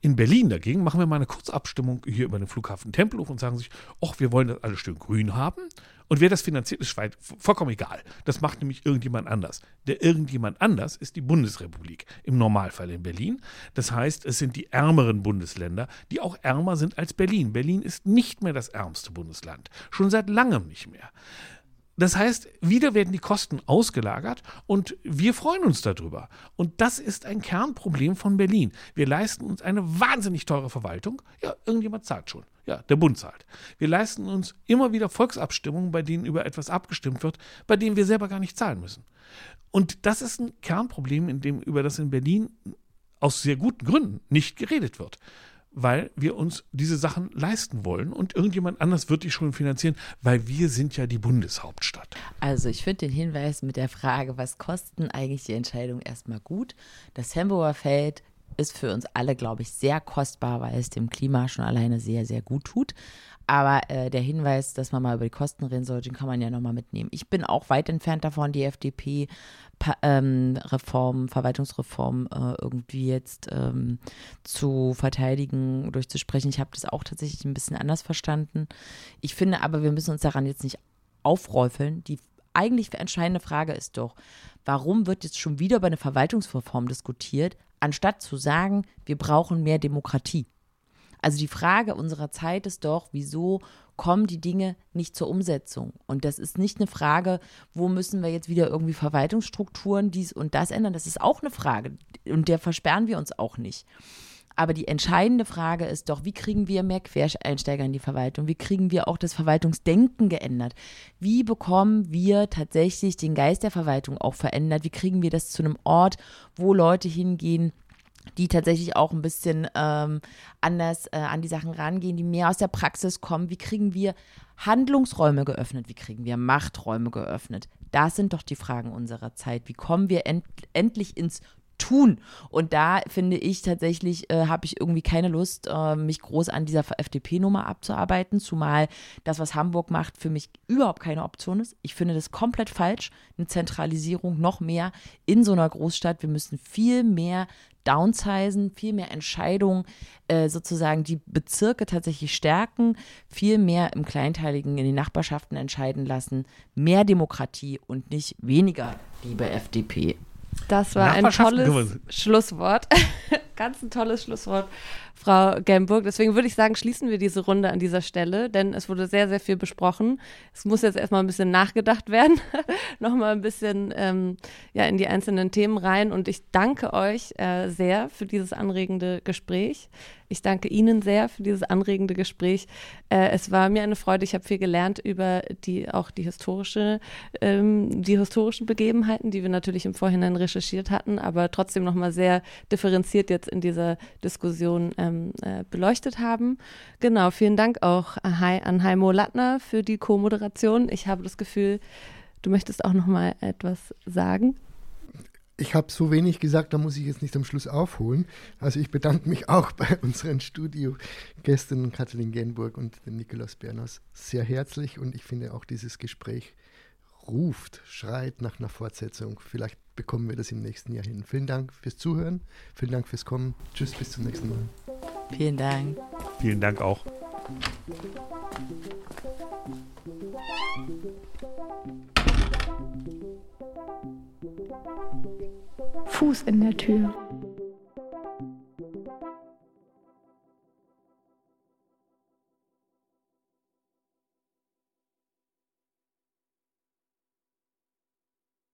In Berlin dagegen machen wir mal eine Kurzabstimmung hier über den Flughafen Tempelhof und sagen sich, ach, wir wollen das alles schön grün haben und wer das finanziert, ist vollkommen egal. Das macht nämlich irgendjemand anders. Der irgendjemand anders ist die Bundesrepublik, im Normalfall in Berlin. Das heißt, es sind die ärmeren Bundesländer, die auch ärmer sind als Berlin. Berlin ist nicht mehr das ärmste Bundesland. Schon seit langem nicht mehr. Das heißt, wieder werden die Kosten ausgelagert und wir freuen uns darüber. Und das ist ein Kernproblem von Berlin. Wir leisten uns eine wahnsinnig teure Verwaltung. Ja, irgendjemand zahlt schon. Ja, der Bund zahlt. Wir leisten uns immer wieder Volksabstimmungen, bei denen über etwas abgestimmt wird, bei denen wir selber gar nicht zahlen müssen. Und das ist ein Kernproblem, in dem, über das in Berlin aus sehr guten Gründen nicht geredet wird weil wir uns diese Sachen leisten wollen und irgendjemand anders wird die Schulen finanzieren, weil wir sind ja die Bundeshauptstadt. Also ich finde den Hinweis mit der Frage, was kosten eigentlich die Entscheidung erstmal gut. Das Hamburger Feld ist für uns alle, glaube ich, sehr kostbar, weil es dem Klima schon alleine sehr, sehr gut tut. Aber äh, der Hinweis, dass man mal über die Kosten reden sollte, den kann man ja nochmal mitnehmen. Ich bin auch weit entfernt davon, die FDP ähm, Reform, Verwaltungsreform äh, irgendwie jetzt ähm, zu verteidigen, durchzusprechen. Ich habe das auch tatsächlich ein bisschen anders verstanden. Ich finde aber, wir müssen uns daran jetzt nicht aufräufeln. Die eigentlich entscheidende Frage ist doch, warum wird jetzt schon wieder über eine Verwaltungsreform diskutiert, anstatt zu sagen, wir brauchen mehr Demokratie? Also die Frage unserer Zeit ist doch, wieso kommen die Dinge nicht zur Umsetzung? Und das ist nicht eine Frage, wo müssen wir jetzt wieder irgendwie Verwaltungsstrukturen dies und das ändern. Das ist auch eine Frage und der versperren wir uns auch nicht. Aber die entscheidende Frage ist doch, wie kriegen wir mehr Quereinsteiger in die Verwaltung? Wie kriegen wir auch das Verwaltungsdenken geändert? Wie bekommen wir tatsächlich den Geist der Verwaltung auch verändert? Wie kriegen wir das zu einem Ort, wo Leute hingehen, die tatsächlich auch ein bisschen ähm, anders äh, an die Sachen rangehen, die mehr aus der Praxis kommen. Wie kriegen wir Handlungsräume geöffnet? Wie kriegen wir Machträume geöffnet? Das sind doch die Fragen unserer Zeit. Wie kommen wir end endlich ins tun. Und da finde ich tatsächlich, äh, habe ich irgendwie keine Lust, äh, mich groß an dieser FDP-Nummer abzuarbeiten, zumal das, was Hamburg macht, für mich überhaupt keine Option ist. Ich finde das komplett falsch, eine Zentralisierung noch mehr in so einer Großstadt. Wir müssen viel mehr downsizen, viel mehr Entscheidungen, äh, sozusagen die Bezirke tatsächlich stärken, viel mehr im Kleinteiligen in den Nachbarschaften entscheiden lassen, mehr Demokratie und nicht weniger, liebe FDP. Das war ein tolles Schlusswort. Ganz ein tolles Schlusswort, Frau Gemburg. Deswegen würde ich sagen, schließen wir diese Runde an dieser Stelle, denn es wurde sehr, sehr viel besprochen. Es muss jetzt erstmal ein bisschen nachgedacht werden, nochmal ein bisschen ähm, ja, in die einzelnen Themen rein. Und ich danke euch äh, sehr für dieses anregende Gespräch. Ich danke Ihnen sehr für dieses anregende Gespräch. Äh, es war mir eine Freude. Ich habe viel gelernt über die auch die historische, ähm, die historischen Begebenheiten, die wir natürlich im Vorhinein recherchiert hatten, aber trotzdem nochmal sehr differenziert jetzt in dieser Diskussion ähm, äh, beleuchtet haben. Genau, vielen Dank auch an Heimo Lattner für die Co-Moderation. Ich habe das Gefühl, du möchtest auch nochmal etwas sagen ich habe so wenig gesagt, da muss ich jetzt nicht am Schluss aufholen. Also ich bedanke mich auch bei unseren Studiogästen Kathleen Genburg und den Nikolaus Berners sehr herzlich und ich finde auch dieses Gespräch ruft, schreit nach einer Fortsetzung. Vielleicht bekommen wir das im nächsten Jahr hin. Vielen Dank fürs Zuhören, vielen Dank fürs Kommen. Tschüss, bis zum nächsten Mal. Vielen Dank. Vielen Dank auch. Fuß in der Tür.